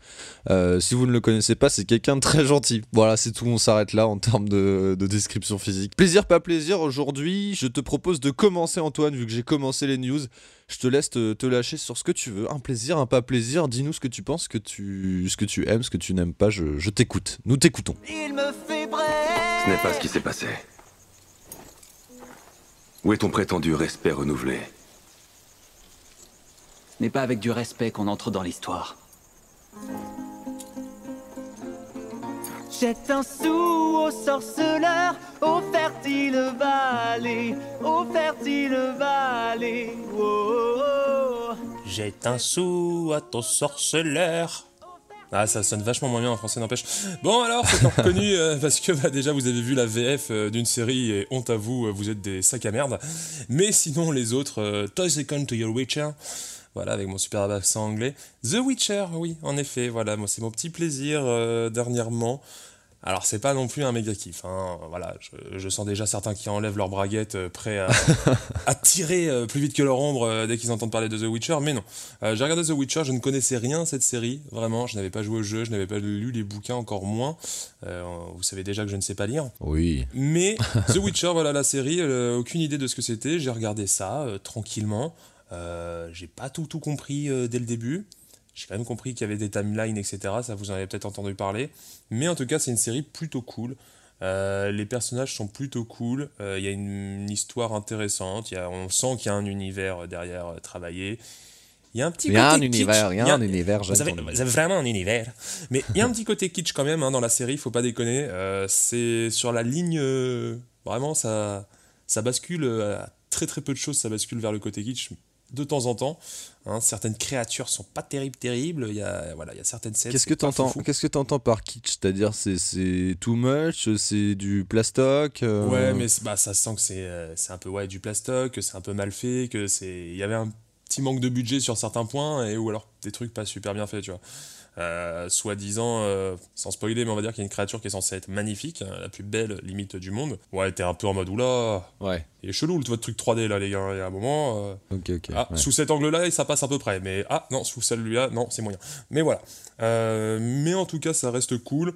Speaker 2: Euh, si vous ne le connaissez pas, c'est quelqu'un de très gentil. Voilà, c'est tout, on s'arrête là en termes de, de description physique. Plaisir, pas plaisir, aujourd'hui, je te propose de commencer Antoine, vu que j'ai commencé les news. Je te laisse te, te lâcher sur ce que tu veux. Un plaisir, un pas plaisir, dis-nous ce que tu penses, ce que tu, ce que tu aimes, ce que tu n'aimes pas, je, je t'écoute. Nous t'écoutons.
Speaker 3: Il me fait bref.
Speaker 5: Ce n'est pas ce qui s'est passé. Où est ton prétendu respect renouvelé
Speaker 3: Ce n'est pas avec du respect qu'on entre dans l'histoire. Jette un sou au sorceleur, au fertile vallée, au fertile vallée. Oh, oh, oh.
Speaker 1: Jette un sou à ton sorceleur. Ah, ça sonne vachement moins bien en français, n'empêche. Bon, alors, c'est reconnu euh, parce que bah, déjà vous avez vu la VF euh, d'une série et honte à vous, euh, vous êtes des sacs à merde. Mais sinon, les autres, euh, Toy Second to Your Witcher, voilà, avec mon super accent anglais. The Witcher, oui, en effet, voilà, moi c'est mon petit plaisir dernièrement. Alors c'est pas non plus un méga kiff, hein. voilà, je, je sens déjà certains qui enlèvent leur braguette euh, prêts à, à tirer euh, plus vite que leur ombre euh, dès qu'ils entendent parler de The Witcher, mais non. J'ai regardé The Witcher, je ne connaissais rien cette série, vraiment, je n'avais pas joué au jeu, je n'avais pas lu les bouquins encore moins. Vous savez déjà que je ne sais pas lire.
Speaker 2: Oui.
Speaker 1: Mais The Witcher, voilà la série, aucune idée de ce que c'était. J'ai regardé ça tranquillement. J'ai pas tout tout compris dès le début. J'ai quand même compris qu'il y avait des timelines, etc. Ça vous en avez peut-être entendu parler. Mais en tout cas, c'est une série plutôt cool. Euh, les personnages sont plutôt cool. Euh, Il y a une, une histoire intéressante. Il y a, on sent qu'il y a un univers euh, derrière euh, travaillé. Il y a un petit
Speaker 2: Il
Speaker 1: côté
Speaker 2: un
Speaker 1: kitsch.
Speaker 2: univers, il y a
Speaker 1: Il
Speaker 2: un univers.
Speaker 1: vous avez, vous avez vraiment un univers. Mais il y a un petit côté kitsch quand même hein, dans la série, faut pas déconner. C'est sur la ligne. vraiment, ça, ça bascule à très très peu de choses, ça bascule vers le côté kitsch de temps en temps. hein. certaines créatures sont pas terribles, terribles. Il y a, voilà, il y a certaines scènes.
Speaker 2: Qu'est-ce que t'entends. Qu'est-ce que t'entends par kitsch C'est-à-dire c'est too much, c'est du plastoc. euh,
Speaker 1: Ouais, mais bah, ça sent que c'est euh, c'est un peu ouais, du plastoc, que c'est un peu mal fait, que c'est il y avait un petit manque de budget sur certains points et ou alors des trucs pas super bien faits, tu vois. Euh, Soi-disant, euh, sans spoiler, mais on va dire qu'il y a une créature qui est censée être magnifique, hein, la plus belle limite du monde. Ouais, t'es un peu en mode oula,
Speaker 2: Ouais.
Speaker 1: il est chelou le votre truc 3D là, les gars. Il y a un moment, euh,
Speaker 2: Ok, ok.
Speaker 1: ah,
Speaker 2: ouais.
Speaker 1: sous cet angle-là, ça passe à peu près. Mais ah non, sous celui-là, non, c'est moyen. Mais voilà. Euh, mais en tout cas, ça reste cool.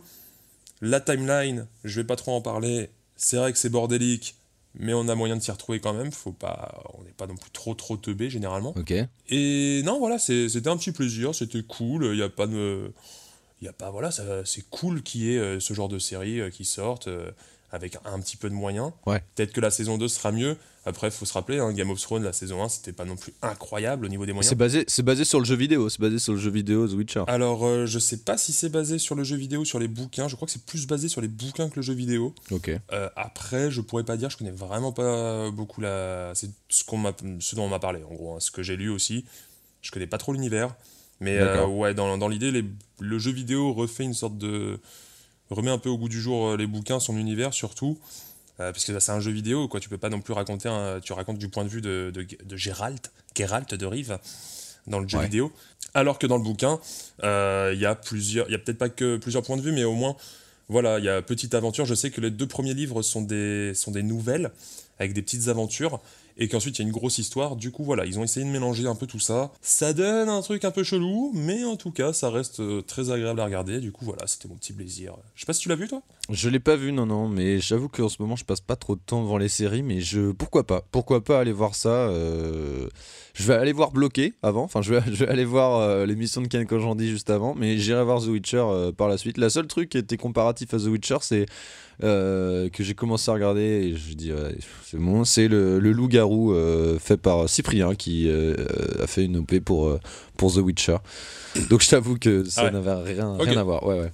Speaker 1: La timeline, je vais pas trop en parler. C'est vrai que c'est bordélique, mais on a moyen de s'y retrouver quand même. Faut pas, on n'est pas non plus trop trop teubé généralement.
Speaker 2: Ok.
Speaker 1: Et non, voilà, c'était un petit plaisir, c'était cool. Il y a pas de, il y a pas voilà, c'est cool qu'il y ait euh, ce genre de série euh, qui sortent euh, avec un petit peu de moyens.
Speaker 2: Ouais.
Speaker 1: Peut-être que la saison 2 sera mieux. Après, faut se rappeler, hein, Game of Thrones, la saison 1, c'était pas non plus incroyable au niveau des moyens.
Speaker 2: C'est basé, c'est basé sur le jeu vidéo. C'est basé sur le jeu vidéo The Witcher.
Speaker 1: Alors, euh, je sais pas si c'est basé sur le jeu vidéo sur les bouquins. Je crois que c'est plus basé sur les bouquins que le jeu vidéo.
Speaker 2: Ok.
Speaker 1: Euh, après, je pourrais pas dire, je connais vraiment pas beaucoup la. C'est ce, qu'on m'a... ce dont on m'a parlé, en gros. hein, ce que j'ai lu aussi. Je connais pas trop l'univers. Mais euh, ouais, dans, dans l'idée, les- le jeu vidéo refait une sorte de. remet un peu au goût du jour euh, les bouquins, son univers surtout. Euh, parce que c'est un jeu vidéo, quoi. Tu peux pas non plus raconter. un- tu racontes du point de vue de, de, de Gérald, Geralt de Rive, dans le jeu
Speaker 2: Ouais.
Speaker 1: vidéo. Alors que dans le bouquin, euh, il y a plusieurs. Il y a peut-être pas que plusieurs points de vue, mais au moins. Voilà, il y a Petite Aventure. Je sais que les deux premiers livres sont des, sont des nouvelles avec des petites aventures et qu'ensuite il y a une grosse histoire. Du coup, voilà, ils ont essayé de mélanger un peu tout ça. Ça donne un truc un peu chelou, mais en tout cas, ça reste euh, très agréable à regarder. Du coup, voilà, c'était mon petit plaisir. Je sais pas si tu l'as vu, toi?
Speaker 2: Je l'ai pas vu, non, non, mais j'avoue qu'en ce moment je passe pas trop de temps devant les séries, mais je pourquoi pas, pourquoi pas aller voir ça. euh, Je vais aller voir Bloqué avant, enfin je vais, aller voir euh, l'émission de Ken Kojandi juste avant, mais j'irai voir The Witcher par la suite. La seule truc qui était comparatif à The Witcher, c'est euh, que j'ai commencé à regarder et je dis ouais, c'est bon, c'est le, le loup-garou euh, fait par Cyprien qui euh, a fait une OP pour, pour The Witcher. Donc je t'avoue que ça
Speaker 1: Ah ouais.
Speaker 2: n'avait rien, à voir. Ouais, ouais.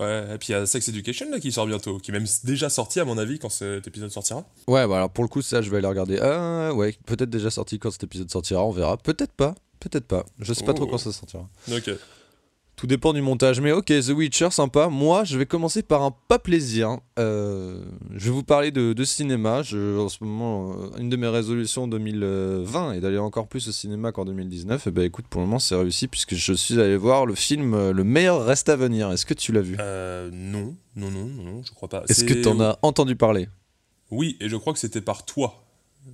Speaker 1: Ouais, et puis il y a Sex Education là qui sort bientôt, qui est même déjà sorti à mon avis quand cet épisode sortira.
Speaker 2: Ouais, bah alors pour le coup, ça, je vais aller regarder. Ah, ouais, peut-être déjà sorti quand cet épisode sortira, on verra. Peut-être pas, peut-être pas. Je sais pas trop
Speaker 1: Oh.
Speaker 2: quand ça sortira.
Speaker 1: Ok.
Speaker 2: Tout dépend du montage. Mais ok, The Witcher, sympa. Moi, je vais commencer par un pas plaisir. Euh, je vais vous parler de, de cinéma. Je, en ce moment, euh, une de mes résolutions 2020 est d'aller encore plus au cinéma qu'en 2019. Et bah écoute, pour le moment, c'est réussi puisque je suis allé voir le film euh, Le meilleur reste à venir. Est-ce que tu l'as vu?
Speaker 1: Non, non, non, non, je crois pas.
Speaker 2: Est-ce que tu en as entendu parler?
Speaker 1: Oui, et je crois que c'était par toi.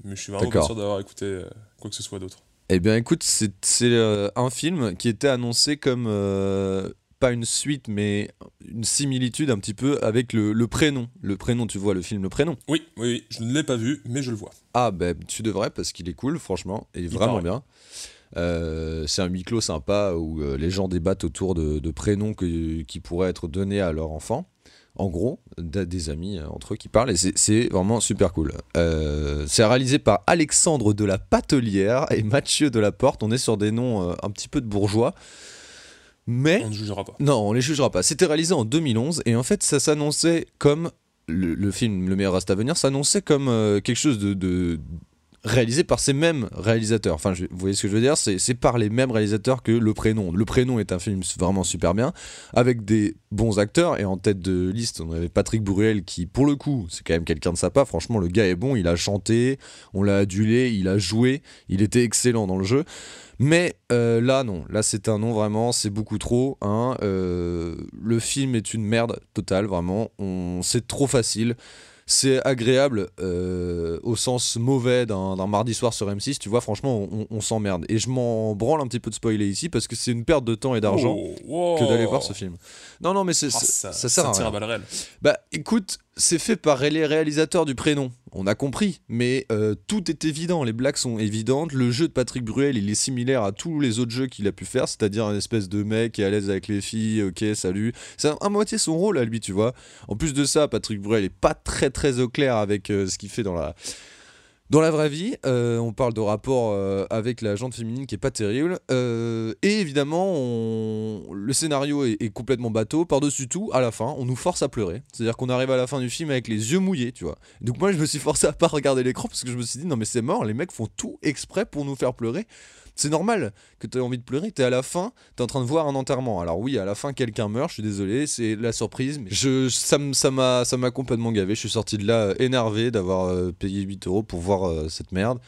Speaker 1: Mais je suis vraiment pas sûr d'avoir écouté quoi que ce soit d'autre.
Speaker 2: Eh bien, écoute, c'est euh, un film qui était annoncé comme euh, pas une suite, mais une similitude un petit peu avec le, le prénom. Le prénom, tu vois le film Le Prénom.
Speaker 1: Oui, oui, oui, je ne l'ai pas vu, mais je le vois.
Speaker 2: Ah, ben tu devrais parce qu'il est cool, franchement, Il vraiment
Speaker 1: paraît.
Speaker 2: bien. Euh, c'est un huis clos sympa où les gens débattent autour de, de prénoms que- qui pourraient être donnés à leur enfant. En gros, des amis euh, entre eux qui parlent et c'est- c'est vraiment super cool. Euh, c'est réalisé par Alexandre de la Patelière et Mathieu de la Porte. On est sur des noms euh, un petit peu de bourgeois. Mais
Speaker 1: On ne jugera pas.
Speaker 2: non, on les jugera pas. C'était réalisé en 2011 et en fait, ça s'annonçait comme le, le film Le meilleur reste à venir s'annonçait comme euh, quelque chose de, de réalisé par ces mêmes réalisateurs. Enfin, vous voyez ce que je veux dire? C'est par les mêmes réalisateurs que Le Prénom. Le Prénom est un film vraiment super bien, avec des bons acteurs, et en tête de liste, on avait Patrick Bruel, qui, pour le coup, c'est quand même quelqu'un de sympa. Franchement, le gars est bon, il a chanté, on l'a adulé, il a joué, il était excellent dans le jeu. Mais euh, là, non. Là, c'est un non, vraiment. C'est beaucoup trop. hein. Euh, le film est une merde totale, vraiment. C'est trop facile. C'est agréable euh, au sens mauvais d'un mardi soir sur M6. Tu vois, franchement, on, on s'emmerde. Et je m'en branle un petit peu de spoiler ici parce que c'est une perte de temps et d'argent
Speaker 1: Oh, wow.
Speaker 2: que d'aller voir ce film. Non, non, mais
Speaker 1: Ah,
Speaker 2: ça, sert à rien.
Speaker 1: à.
Speaker 2: Bah écoute, c'est fait par les réalisateurs du prénom, on a compris, mais euh, tout est évident, les blagues sont évidentes, le jeu de Patrick Bruel il est similaire à tous les autres jeux qu'il a pu faire, c'est-à-dire un espèce de mec qui est à l'aise avec les filles, ok salut, c'est à, moitié son rôle à lui tu vois. En plus de ça, Patrick Bruel est pas très très au clair avec euh, ce qu'il fait dans la... Dans la vraie vie, euh, on parle de rapport euh, avec la jante féminine qui est pas terrible. Euh, et évidemment, le scénario est, est complètement bateau. Par-dessus tout, à la fin, on nous force à pleurer. C'est-à-dire qu'on arrive à la fin du film avec les yeux mouillés, tu vois. Donc moi, je me suis forcé à pas regarder l'écran parce que je me suis dit, non mais c'est mort, les mecs font tout exprès pour nous faire pleurer. C'est normal que tu aies envie de pleurer, t'es à la fin, t'es en train de voir un enterrement. Alors oui, à la fin, quelqu'un meurt, je suis désolé, c'est la surprise, mais je, ça m'a ça m'a complètement gavé. Je suis sorti de là euh, énervé d'avoir euh, payé 8 euros pour voir euh, cette merde.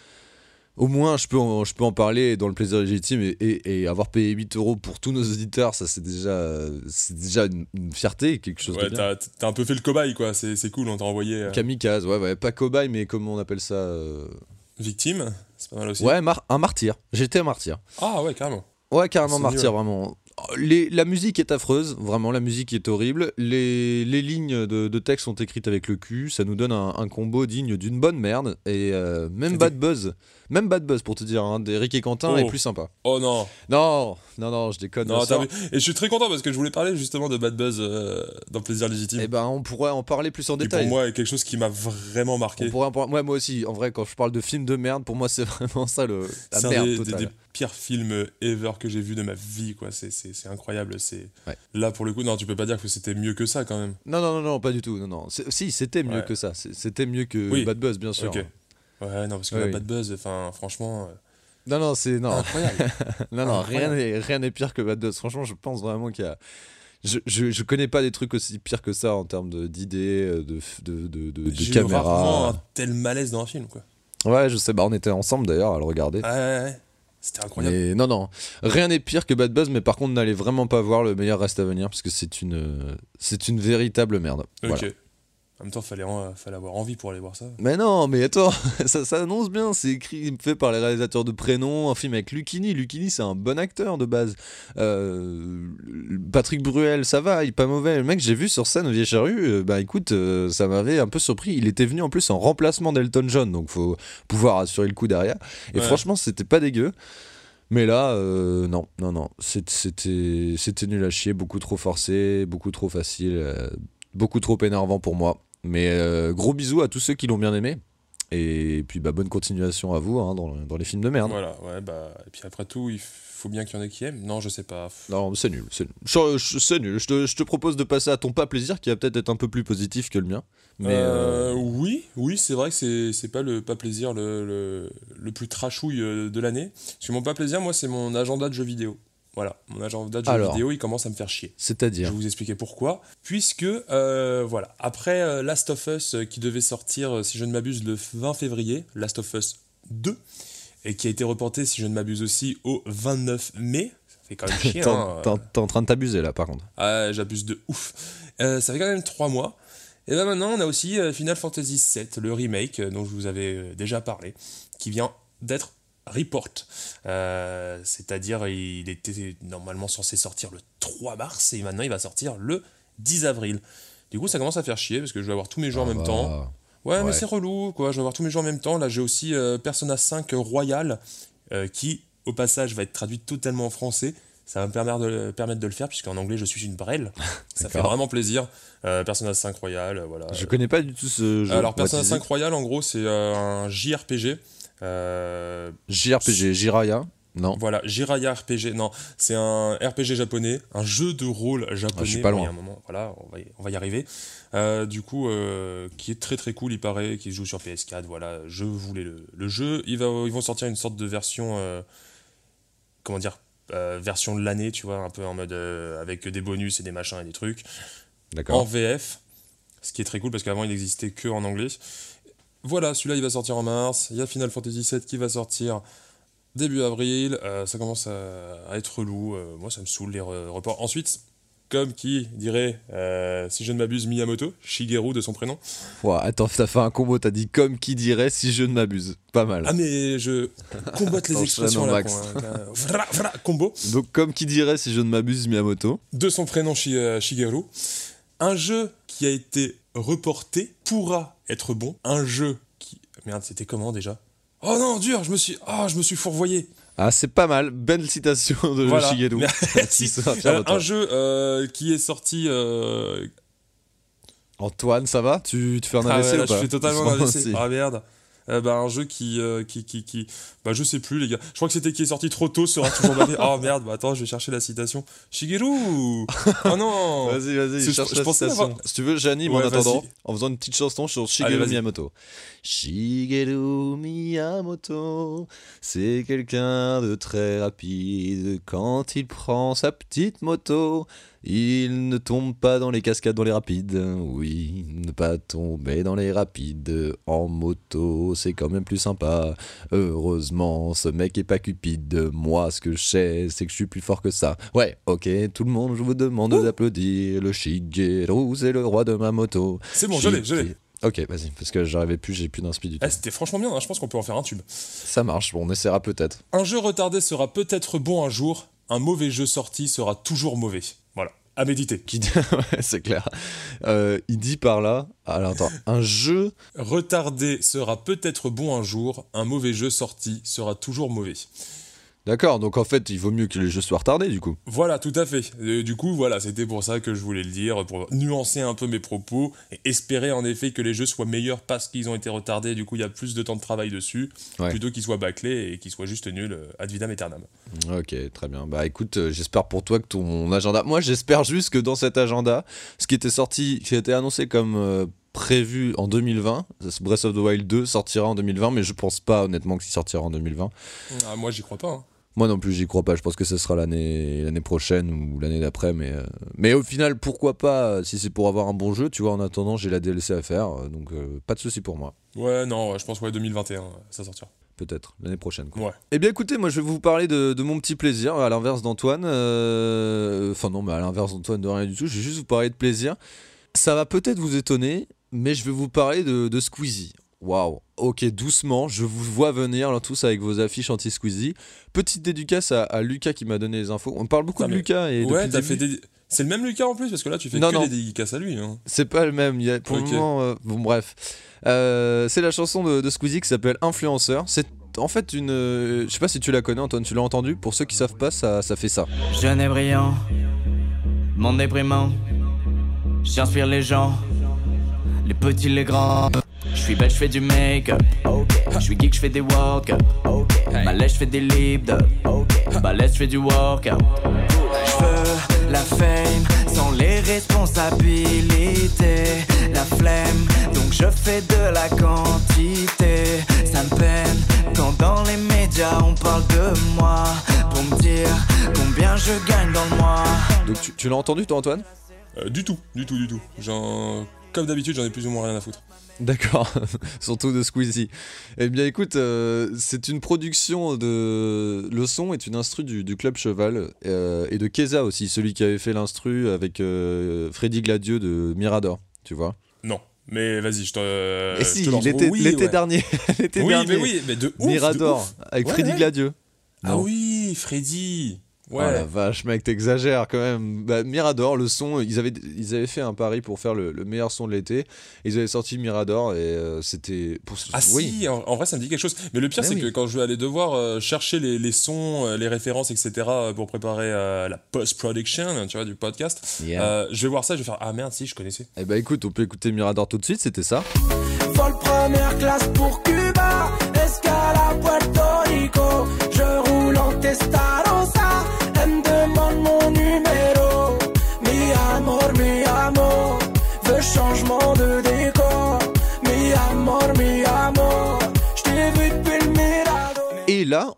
Speaker 2: Au moins, je peux en, je peux en parler dans le plaisir légitime et, et- et avoir payé 8 euros pour tous nos auditeurs, ça c'est déjà, c'est déjà une, une fierté, quelque chose
Speaker 1: Ouais,
Speaker 2: de bien.
Speaker 1: t'as un peu fait le cobaye, quoi. C'est c'est cool, on t'a envoyé euh,
Speaker 2: Kamikaze, ouais, ouais, pas cobaye, mais comment on appelle ça euh,
Speaker 1: victime. C'est pas mal aussi.
Speaker 2: Ouais, mar- un martyr. J'étais un martyr.
Speaker 1: Ah ouais, carrément.
Speaker 2: Ouais, carrément martyr,
Speaker 1: mieux.
Speaker 2: vraiment. Les- la musique est affreuse, vraiment, la musique est horrible. Les, les lignes de, de texte sont écrites avec le cul, ça nous donne un, un combo digne d'une bonne merde. Et euh, même
Speaker 1: Et
Speaker 2: Bad Buzz, même Bad Buzz pour te dire, hein, d'Eric et Quentin
Speaker 1: Oh.
Speaker 2: est plus sympa.
Speaker 1: Oh non.
Speaker 2: Non, non, non, je déconne.
Speaker 1: Non, vu. Et je suis très content parce que je voulais parler justement de Bad Buzz euh, dans Plaisir Légitime.
Speaker 2: Eh ben, on pourrait en parler plus en
Speaker 1: qui
Speaker 2: détail.
Speaker 1: pour moi est quelque chose qui m'a vraiment
Speaker 2: On
Speaker 1: marqué.
Speaker 2: pourrait en parler- ouais, moi aussi, en vrai, quand je parle de film de merde, pour moi, c'est vraiment ça le, la merde
Speaker 1: des,
Speaker 2: totale.
Speaker 1: des- des pires films ever que j'ai vu de ma vie, quoi. C'est- incroyable. C'est
Speaker 2: Ouais.
Speaker 1: là pour le coup, non, tu peux pas dire que c'était mieux que ça quand même.
Speaker 2: Non, non, non, non, pas du tout. Non, non. Si, c'était mieux
Speaker 1: Ouais.
Speaker 2: que ça. C'était mieux que
Speaker 1: Oui.
Speaker 2: Bad Buzz, bien sûr.
Speaker 1: Ok. Ouais, non, parce que
Speaker 2: Oui.
Speaker 1: Bad Buzz, enfin, franchement, euh,
Speaker 2: Non, non, c'est non,
Speaker 1: incroyable.
Speaker 2: non, non, rien
Speaker 1: Incroyable.
Speaker 2: n'est rien n'est pire que Bad Buzz. Franchement, je pense vraiment qu'il y a. Je, je, je connais pas des trucs aussi pires que ça en termes d'idées, euh, de, de, de, de, de caméra.
Speaker 1: un tel malaise dans un film, quoi.
Speaker 2: Ouais, je sais, bah on était ensemble d'ailleurs à le regarder.
Speaker 1: Ouais, ouais, ouais. C'était incroyable.
Speaker 2: Non, non, rien n'est pire que Bad Buzz, mais par contre, n'allez vraiment pas voir le meilleur reste à venir parce que c'est une, euh, c'est une véritable merde.
Speaker 1: Ok.
Speaker 2: Voilà.
Speaker 1: En même temps, fallait, en- fallait avoir envie pour aller voir ça.
Speaker 2: Mais non, mais attends, ça, ça annonce bien, c'est écrit, fait par les réalisateurs de Prénom, un film avec Lucchini. Lucchini, c'est un bon acteur de base. Euh, Patrick Bruel, ça va, il est pas mauvais. Le mec, j'ai vu sur scène au Vieille Charrue, euh, bah écoute, euh, ça m'avait un peu surpris. Il était venu en plus en remplacement d'Elton John, donc faut pouvoir assurer le coup derrière. Et
Speaker 1: Ouais.
Speaker 2: franchement, c'était pas dégueu. Mais là, euh, non, non, non, c'était c'était nul à chier, beaucoup trop forcé, beaucoup trop facile, euh, beaucoup trop énervant pour moi. Mais euh, gros bisous à tous ceux qui l'ont bien aimé. Et puis bah, bonne continuation à vous hein, dans, dans les films de merde.
Speaker 1: Voilà, ouais, bah. Et puis après tout, il faut bien qu'il y en ait qui aiment. Non, je sais pas.
Speaker 2: Non, c'est nul, c'est nul. Je- je- C'est nul. Je te, je te propose de passer à ton pas plaisir qui va peut-être être un peu plus positif que le mien. Mais
Speaker 1: Euh,
Speaker 2: euh,
Speaker 1: Oui, oui, c'est vrai que c'est c'est pas le pas plaisir le, le, le plus trashouille de l'année. Parce que mon pas plaisir, moi, c'est mon agenda de jeux vidéo. Voilà, mon agenda de jeux
Speaker 2: Alors.
Speaker 1: vidéo, il commence à me faire chier. Je
Speaker 2: c'est-à-dire.
Speaker 1: vais vous expliquer pourquoi. Puisque, euh, voilà, après euh, Last of Us euh, qui devait sortir, si je ne m'abuse, le 20 février, Last of Us 2, et qui a été reporté, si je ne m'abuse aussi, au 29 mai. Ça fait quand même chier,
Speaker 2: T'es
Speaker 1: hein,
Speaker 2: en, t'es en- train de t'abuser là par contre.
Speaker 1: Ah, j'abuse de ouf. Ça fait quand même 3 mois. Et ben maintenant, on a aussi Final Fantasy VII, le remake dont je vous avais déjà parlé, qui vient d'être report. Euh, C'est-à-dire, il était normalement censé sortir le 3 mars et maintenant il va sortir le 10 avril. Du coup, ça commence à faire chier parce que je vais avoir tous mes jeux en
Speaker 2: Ah
Speaker 1: même
Speaker 2: bah,
Speaker 1: temps. Ouais,
Speaker 2: Ouais.
Speaker 1: mais c'est relou, quoi. Je vais avoir tous mes jeux en même temps. Là, j'ai aussi euh, Persona 5 Royal, euh, qui, au passage, va être traduit totalement en français. Ça va me permettre de, permettre de le faire, puisqu'en anglais, je suis une brêle. Ça fait vraiment plaisir. Persona 5 Royal, voilà.
Speaker 2: Je connais pas du tout ce jeu.
Speaker 1: Alors, Persona
Speaker 2: baptisé.
Speaker 1: 5 Royal, en gros, c'est un JRPG. Euh,
Speaker 2: JRPG, Jiraya. Non.
Speaker 1: Voilà, Jiraya RPG. Non, c'est un RPG japonais, un jeu de rôle japonais.
Speaker 2: Ah, je suis pas loin.
Speaker 1: un moment, voilà, on va y, on va y arriver. Euh, du coup, euh, qui est très très cool, il paraît, qui joue sur PS4. Voilà, je voulais le, le jeu. Il va, ils vont sortir une sorte de version, euh, comment dire, version de l'année, tu vois, un peu en mode avec des bonus et des machins et des trucs en
Speaker 2: D'accord.
Speaker 1: VF, ce qui est très cool parce qu'avant il n'existait que en anglais. Voilà, celui-là il va sortir en mars. Il y a Final Fantasy VII qui va sortir début avril. Euh, ça commence à, à être relou. Euh, moi, ça me saoule les re- reports. Ensuite, comme qui dirait, euh, si je ne m'abuse, Miyamoto, Shigeru de son prénom.
Speaker 2: Ouah, attends, t'as fait un combo, t'as dit comme qui dirait si je ne m'abuse. Pas mal.
Speaker 1: Ah, mais je combatte les expressions là. Vra, vra, combo.
Speaker 2: Donc comme qui dirait si je ne m'abuse Miyamoto.
Speaker 1: de son prénom Shi- Shigeru. Un jeu qui a été reporté pourra être bon. Un jeu qui... Merde, c'était comment déjà? Oh non, dur, je me suis... Ah, je me suis fourvoyé.
Speaker 2: Ah, c'est pas mal. Belle citation de
Speaker 1: Voilà.
Speaker 2: Shigeru.
Speaker 1: Merci. Euh, un jeu euh, qui est sorti... euh,
Speaker 2: Antoine, ça va? Tu, tu fais un
Speaker 1: ah
Speaker 2: AVC
Speaker 1: ouais, là,
Speaker 2: ou pas
Speaker 1: je fais totalement un AVC. Ah merde. Euh, bah, un jeu qui, euh, qui, qui, qui... Bah, je sais plus, les gars. Je crois que c'était qui est sorti trop tôt sera toujours banni. Oh merde, bah attends, je vais chercher la citation. Shigeru Oh non
Speaker 2: Vas-y, vas-y, cherche
Speaker 1: je
Speaker 2: la citation.
Speaker 1: avoir-
Speaker 2: Si tu veux, j'anime
Speaker 1: Ouais,
Speaker 2: en attendant, en faisant une petite chanson sur Shigeru. Miyamoto. Shigeru Miyamoto, c'est quelqu'un de très rapide. Quand il prend sa petite moto, il ne tombe pas dans les cascades dans les rapides. Oui, ne pas tomber dans les rapides en moto, c'est quand même plus sympa. Heureusement, ce mec est pas cupide. Moi, ce que je sais, c'est que je suis plus fort que ça. Ouais, ok, tout le monde, je vous demande d'applaudir. Le Shigeru, c'est le roi de ma moto.
Speaker 1: C'est bon, je l'ai, je l'ai.
Speaker 2: Ok, vas-y, parce que j'arrivais plus, j'ai plus d'inspi du tout.
Speaker 1: Eh, c'était franchement bien, hein, je pense qu'on peut en faire un tube.
Speaker 2: Ça marche, bon, on essaiera peut-être.
Speaker 1: Un jeu retardé sera peut-être bon un jour, un mauvais jeu sorti sera toujours mauvais. À méditer.
Speaker 2: Qui dit- ouais, c'est clair. Euh, il dit par là. Alors attends, un jeu.
Speaker 1: Retardé sera peut-être bon un jour, un mauvais jeu sorti sera toujours mauvais.
Speaker 2: D'accord, donc en fait, il vaut mieux que les jeux soient retardés du coup.
Speaker 1: Voilà, tout à fait. Et du coup, voilà, c'était pour ça que je voulais le dire, pour nuancer un peu mes propos et espérer en effet que les jeux soient meilleurs parce qu'ils ont été retardés. Du coup, il y a plus de temps de travail dessus,
Speaker 2: Ouais.
Speaker 1: plutôt qu'ils soient bâclés et qu'ils soient juste nuls euh, ad vitam aeternam.
Speaker 2: Ok, très bien. Bah écoute, euh, j'espère pour toi que ton agenda. Moi, j'espère juste que dans cet agenda, ce qui était sorti, qui a été annoncé comme euh, prévu en 2020, Breath of the Wild 2 sortira en 2020, mais je pense pas honnêtement qu'il sortira en 2020.
Speaker 1: Ah, moi, j'y crois pas. hein.
Speaker 2: Moi non plus, j'y crois pas. Je pense que ce sera l'année l'année prochaine ou l'année d'après. Mais, euh, mais au final, pourquoi pas euh, Si c'est pour avoir un bon jeu, tu vois, en attendant, j'ai la DLC à faire. euh, Donc, euh, pas de souci pour moi.
Speaker 1: Ouais, non, je pense ouais 2021, ça sortira.
Speaker 2: Peut-être, l'année prochaine. Quoi.
Speaker 1: Ouais.
Speaker 2: Eh bien, écoutez, moi, je vais vous parler de, de mon petit plaisir, à l'inverse d'Antoine. euh, Enfin, non, mais à l'inverse d'Antoine, de rien du tout. Je vais juste vous parler de plaisir. Ça va peut-être vous étonner, mais je vais vous parler de, de Squeezie. Waouh, ok, doucement, je vous vois venir là tous avec vos affiches anti-Squeezie. Petite dédicace à, à Lucas qui m'a donné les infos. On parle beaucoup de
Speaker 1: mais-
Speaker 2: Lucas et
Speaker 1: Ouais, t'as fait des. C'est le même Lucas en plus, parce que là, tu fais
Speaker 2: Non,
Speaker 1: que
Speaker 2: non.
Speaker 1: des dédicaces à lui. Hein.
Speaker 2: C'est pas le même. Il y a, pour le moment, euh, bon bref, Euh, c'est la chanson de, de Squeezie qui s'appelle Influenceur. C'est en fait une, euh, je sais pas si tu la connais Antoine, tu l'as entendu. Pour ceux qui savent pas, ça, ça fait ça.
Speaker 3: Jeune et brillant, monde déprimant. J'inspire les gens, les petits, les grands. Je suis belle, je fais du make-up. Je suis geek, je fais des walk Balèze, je fais des lip Balèze, je fais du workout. Je veux la fame sans les responsabilités. La flemme, donc je fais de la quantité. Ça me peine quand dans les médias on parle de moi. Pour me dire combien je gagne dans le mois.
Speaker 2: Donc tu, tu l'as entendu toi Antoine?
Speaker 1: Euh, du tout, du tout, du tout. J'en... Comme d'habitude, j'en ai plus ou moins rien à foutre.
Speaker 2: D'accord, surtout de Squeezie. Eh bien écoute, euh, c'est une production de... Le son est une instru du, du Club Cheval euh, et de Keza aussi, celui qui avait fait l'instru avec euh, Freddy Gladieux de Mirador, tu vois.
Speaker 1: Non, mais vas-y, je te.
Speaker 2: et si, l'été
Speaker 1: Oui,
Speaker 2: l'été
Speaker 1: ouais.
Speaker 2: dernier, l'été
Speaker 1: Oui,
Speaker 2: dernier,
Speaker 1: mais oui, mais de ouf. de
Speaker 2: Mirador
Speaker 1: ouf.
Speaker 2: avec
Speaker 1: Ouais,
Speaker 2: Freddy
Speaker 1: ouais.
Speaker 2: Gladieux.
Speaker 1: Ah oui, Freddy.
Speaker 2: Oh
Speaker 1: Ouais.
Speaker 2: la vache, mec, t'exagères quand même. Bah, Mirador, le son, ils avaient, ils avaient fait un pari pour faire le, le meilleur son de l'été. Ils avaient sorti Mirador et euh, c'était. Pour...
Speaker 1: Ah
Speaker 2: oui.
Speaker 1: si, en, en vrai ça me dit quelque chose. Mais le pire c'est
Speaker 2: oui.
Speaker 1: que quand je vais aller devoir euh, chercher les, les sons, euh, les références, etc. pour préparer euh, la post-production, tu vois, du podcast,
Speaker 2: Yeah.
Speaker 1: euh, je vais voir ça, je vais faire ah merde si je connaissais.
Speaker 2: Eh bah écoute, on peut écouter Mirador tout de suite, c'était ça.
Speaker 3: Vol première classe pour Cuba, escale à Puerto Rico. Je roule en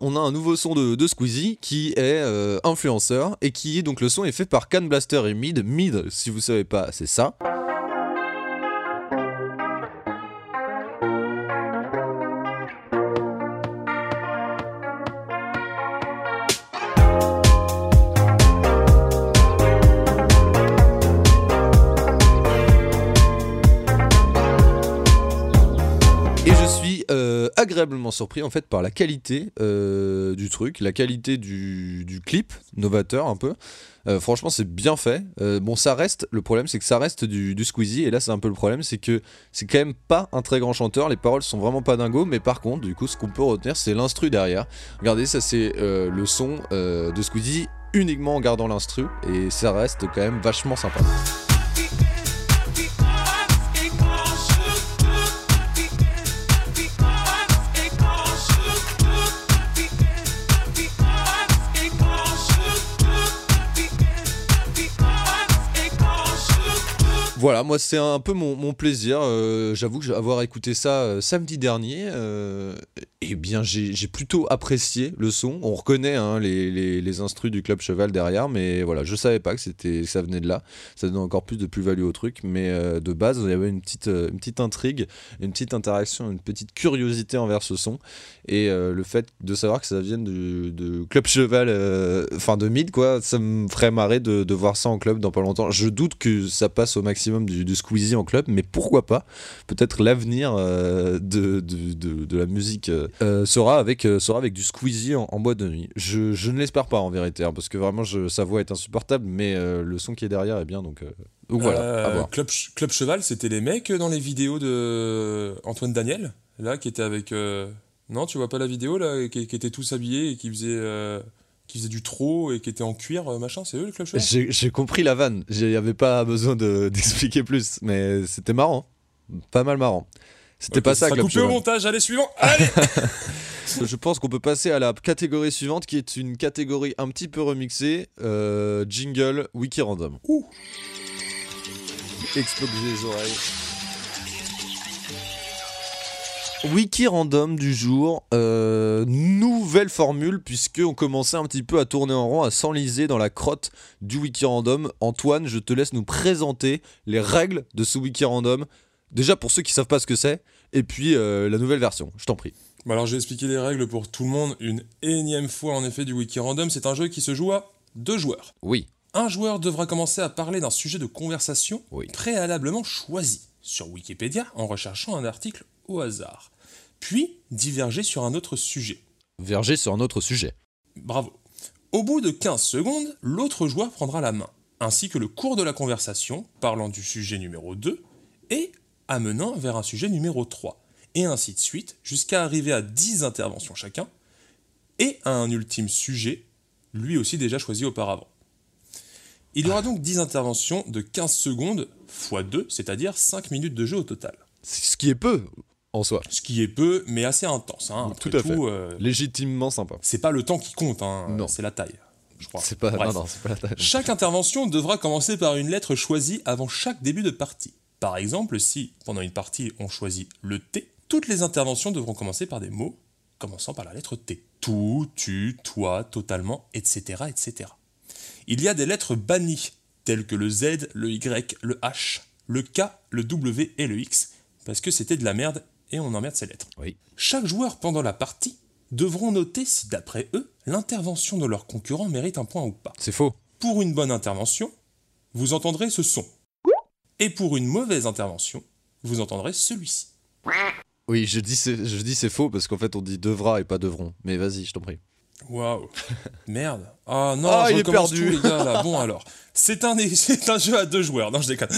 Speaker 2: on a un nouveau son de, de Squeezie qui est euh, influenceur et qui est donc le son est fait par Can Blaster et Mid. Mid, si vous savez pas, c'est ça. Surpris en fait par la qualité euh, du truc, la qualité du, clip, novateur un peu. Euh, franchement, c'est bien fait. Euh, bon, ça reste. Le problème, c'est que ça reste du, du Squeezie. Et là, c'est un peu le problème, c'est que c'est quand même pas un très grand chanteur. Les paroles sont vraiment pas dingo. Mais par contre, du coup, ce qu'on peut retenir, c'est l'instru derrière. Regardez, ça, c'est le son de Squeezie uniquement en gardant l'instru. Et ça reste quand même vachement sympa. Voilà, moi c'est un peu mon, plaisir. Euh, J'avoue que avoir écouté ça euh, samedi dernier, euh, eh bien j'ai plutôt apprécié le son. On reconnaît hein, les, les, instrus du club cheval derrière, mais voilà, je savais pas que c'était ça venait de là. Ça donne encore plus de plus-value au truc, mais de base il y avait une petite intrigue, une petite interaction, une petite curiosité envers ce son et le fait de savoir que ça vienne du, de club cheval, enfin de mid quoi, ça me ferait marrer de, de voir ça en club dans pas longtemps. Je doute que ça passe au maximum du, Squeezie en club, mais pourquoi pas Peut-être l'avenir euh, de, de, de, de la musique euh, euh, sera, avec, sera avec du Squeezie en, en boîte de nuit. Je, je ne l'espère pas en vérité, hein, parce que vraiment je, sa voix est insupportable, mais le son qui est derrière est bien, donc, donc voilà, à voir.
Speaker 1: Club, Ch- Club Cheval, c'était les mecs dans les vidéos de Antoine Daniel, là, qui étaient avec. Non, tu vois pas la vidéo, là, qui, qui étaient tous habillés et qui faisaient, euh, qui faisaient du trot et qui étaient en cuir, euh, machin, c'est eux le Club
Speaker 2: J'ai j'ai compris la vanne, avait pas besoin de- d'expliquer plus, mais c'était marrant, pas mal marrant. C'était pas ça,
Speaker 1: sera
Speaker 2: Club
Speaker 1: coupé au montage, allez, suivant Allez
Speaker 2: Je pense qu'on peut passer à la catégorie suivante qui est une catégorie un petit peu remixée. euh, jingle Wiki Random.
Speaker 1: Ouh.
Speaker 2: Explosez les oreilles. Wiki Random du jour, euh, nouvelle formule puisque on commençait un petit peu à tourner en rond, à s'enliser dans la crotte du Wiki Random. Antoine, je te laisse nous présenter les règles de ce Wiki Random. Déjà pour ceux qui savent pas ce que c'est, et puis euh, la nouvelle version. Je t'en prie.
Speaker 1: Bah alors, j'ai expliqué les règles pour tout le monde une énième fois, en effet, du Wiki Random. C'est un jeu qui se joue à deux joueurs.
Speaker 2: Oui.
Speaker 1: Un joueur devra commencer à parler d'un sujet de conversation
Speaker 2: Oui.
Speaker 1: préalablement choisi sur Wikipédia en recherchant un article au hasard, puis diverger sur un autre sujet.
Speaker 2: Verger sur un autre sujet.
Speaker 1: Bravo. Au bout de 15 secondes, l'autre joueur prendra la main, ainsi que le cours de la conversation parlant du sujet numéro 2 et amenant vers un sujet numéro 3, et ainsi de suite, jusqu'à arriver à 10 interventions chacun, et à un ultime sujet, lui aussi déjà choisi auparavant. Il y aura donc 10 interventions de 15 secondes x 2, c'est-à-dire 5 minutes de jeu au total.
Speaker 2: Ce qui est peu en soi.
Speaker 1: Ce qui est peu, mais assez intense. Hein.
Speaker 2: Tout à fait.
Speaker 1: euh,
Speaker 2: Légitimement sympa.
Speaker 1: c'est pas le temps qui compte, hein,
Speaker 2: Non.
Speaker 1: c'est la taille, je crois.
Speaker 2: C'est pas,
Speaker 1: Bref.
Speaker 2: non, non, c'est pas la taille.
Speaker 1: Chaque intervention devra commencer par une lettre choisie avant chaque début de partie. Par exemple, si pendant une partie on choisit le T, toutes les interventions devront commencer par des mots commençant par la lettre T. Tout, tu, toi, totalement, etc., etc. Il y a des lettres bannies, telles que le Z, le Y, le H, le K, le W et le X, parce que c'était de la merde et on emmerde ces lettres.
Speaker 2: Oui.
Speaker 1: Chaque joueur pendant la partie devront noter si d'après eux, l'intervention de leur concurrent mérite un point ou pas.
Speaker 2: C'est faux.
Speaker 1: Pour une bonne intervention, vous entendrez ce son. Et pour une mauvaise intervention, vous entendrez celui-ci.
Speaker 2: Oui, je dis c'est, je dis c'est faux parce qu'en fait on dit devra et pas devront. Mais vas-y, je t'en prie.
Speaker 1: Waouh. Merde. Ah non,
Speaker 2: Ah,
Speaker 1: je
Speaker 2: il est perdu.
Speaker 1: tout, les gars, là. Bon alors, c'est un, c'est un jeu à deux joueurs. Non, je déconne.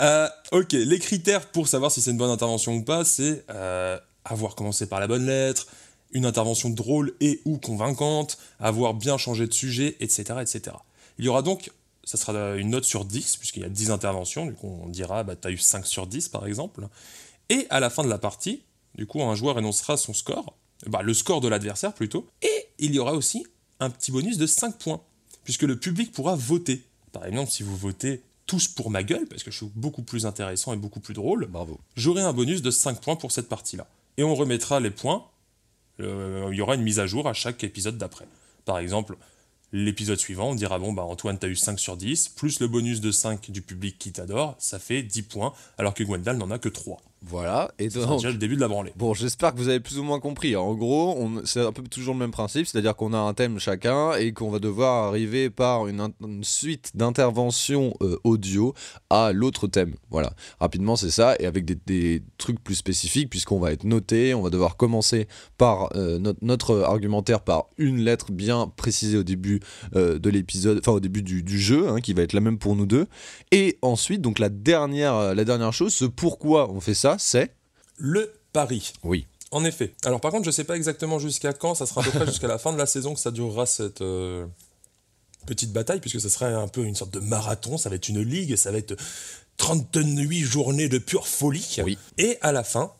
Speaker 1: Euh, ok, les critères pour savoir si c'est une bonne intervention ou pas, c'est euh, avoir commencé par la bonne lettre, une intervention drôle et ou convaincante, avoir bien changé de sujet, etc., etc. Il y aura donc, ça sera une note sur 10, puisqu'il y a 10 interventions, du coup on dira, bah t'as eu 5 sur 10 par exemple. Et à la fin de la partie, du coup un joueur énoncera son score, bah, le score de l'adversaire plutôt, et il y aura aussi un petit bonus de 5 points, puisque le public pourra voter. Par exemple, si vous votez tous pour ma gueule, parce que je suis beaucoup plus intéressant et beaucoup plus drôle,
Speaker 2: Bravo.
Speaker 1: j'aurai un bonus de 5 points pour cette partie-là. Et on remettra les points Euh, il y aura une mise à jour à chaque épisode d'après. Par exemple, l'épisode suivant, on dira bon bah Antoine t'as eu 5 sur 10, plus le bonus de 5 du public qui t'adore, ça fait 10 points, alors que Gwendal n'en a que 3.
Speaker 2: Voilà, et donc,
Speaker 1: déjà le début de la branlée.
Speaker 2: Bon, j'espère que vous avez plus ou moins compris. En gros, on- c'est un peu toujours le même principe, c'est-à-dire qu'on a un thème chacun et qu'on va devoir arriver par une, suite d'interventions euh, audio à l'autre thème. Voilà, rapidement c'est ça, et avec des, des trucs plus spécifiques, puisqu'on va être noté, on va devoir commencer par euh, notre, notre argumentaire par une lettre bien précisée au début euh, de l'épisode, enfin au début du, du jeu, hein, qui va être la même pour nous deux. Et ensuite, donc la dernière, la dernière chose, ce pourquoi on fait ça, c'est...
Speaker 1: Le pari.
Speaker 2: Oui.
Speaker 1: En effet. Alors par contre, je sais pas exactement jusqu'à quand, ça sera à peu près jusqu'à la fin de la saison que ça durera cette euh, petite bataille, puisque ça sera un peu une sorte de marathon, ça va être une ligue, ça va être 38 journées de pure folie.
Speaker 2: Oui.
Speaker 1: Et à la fin,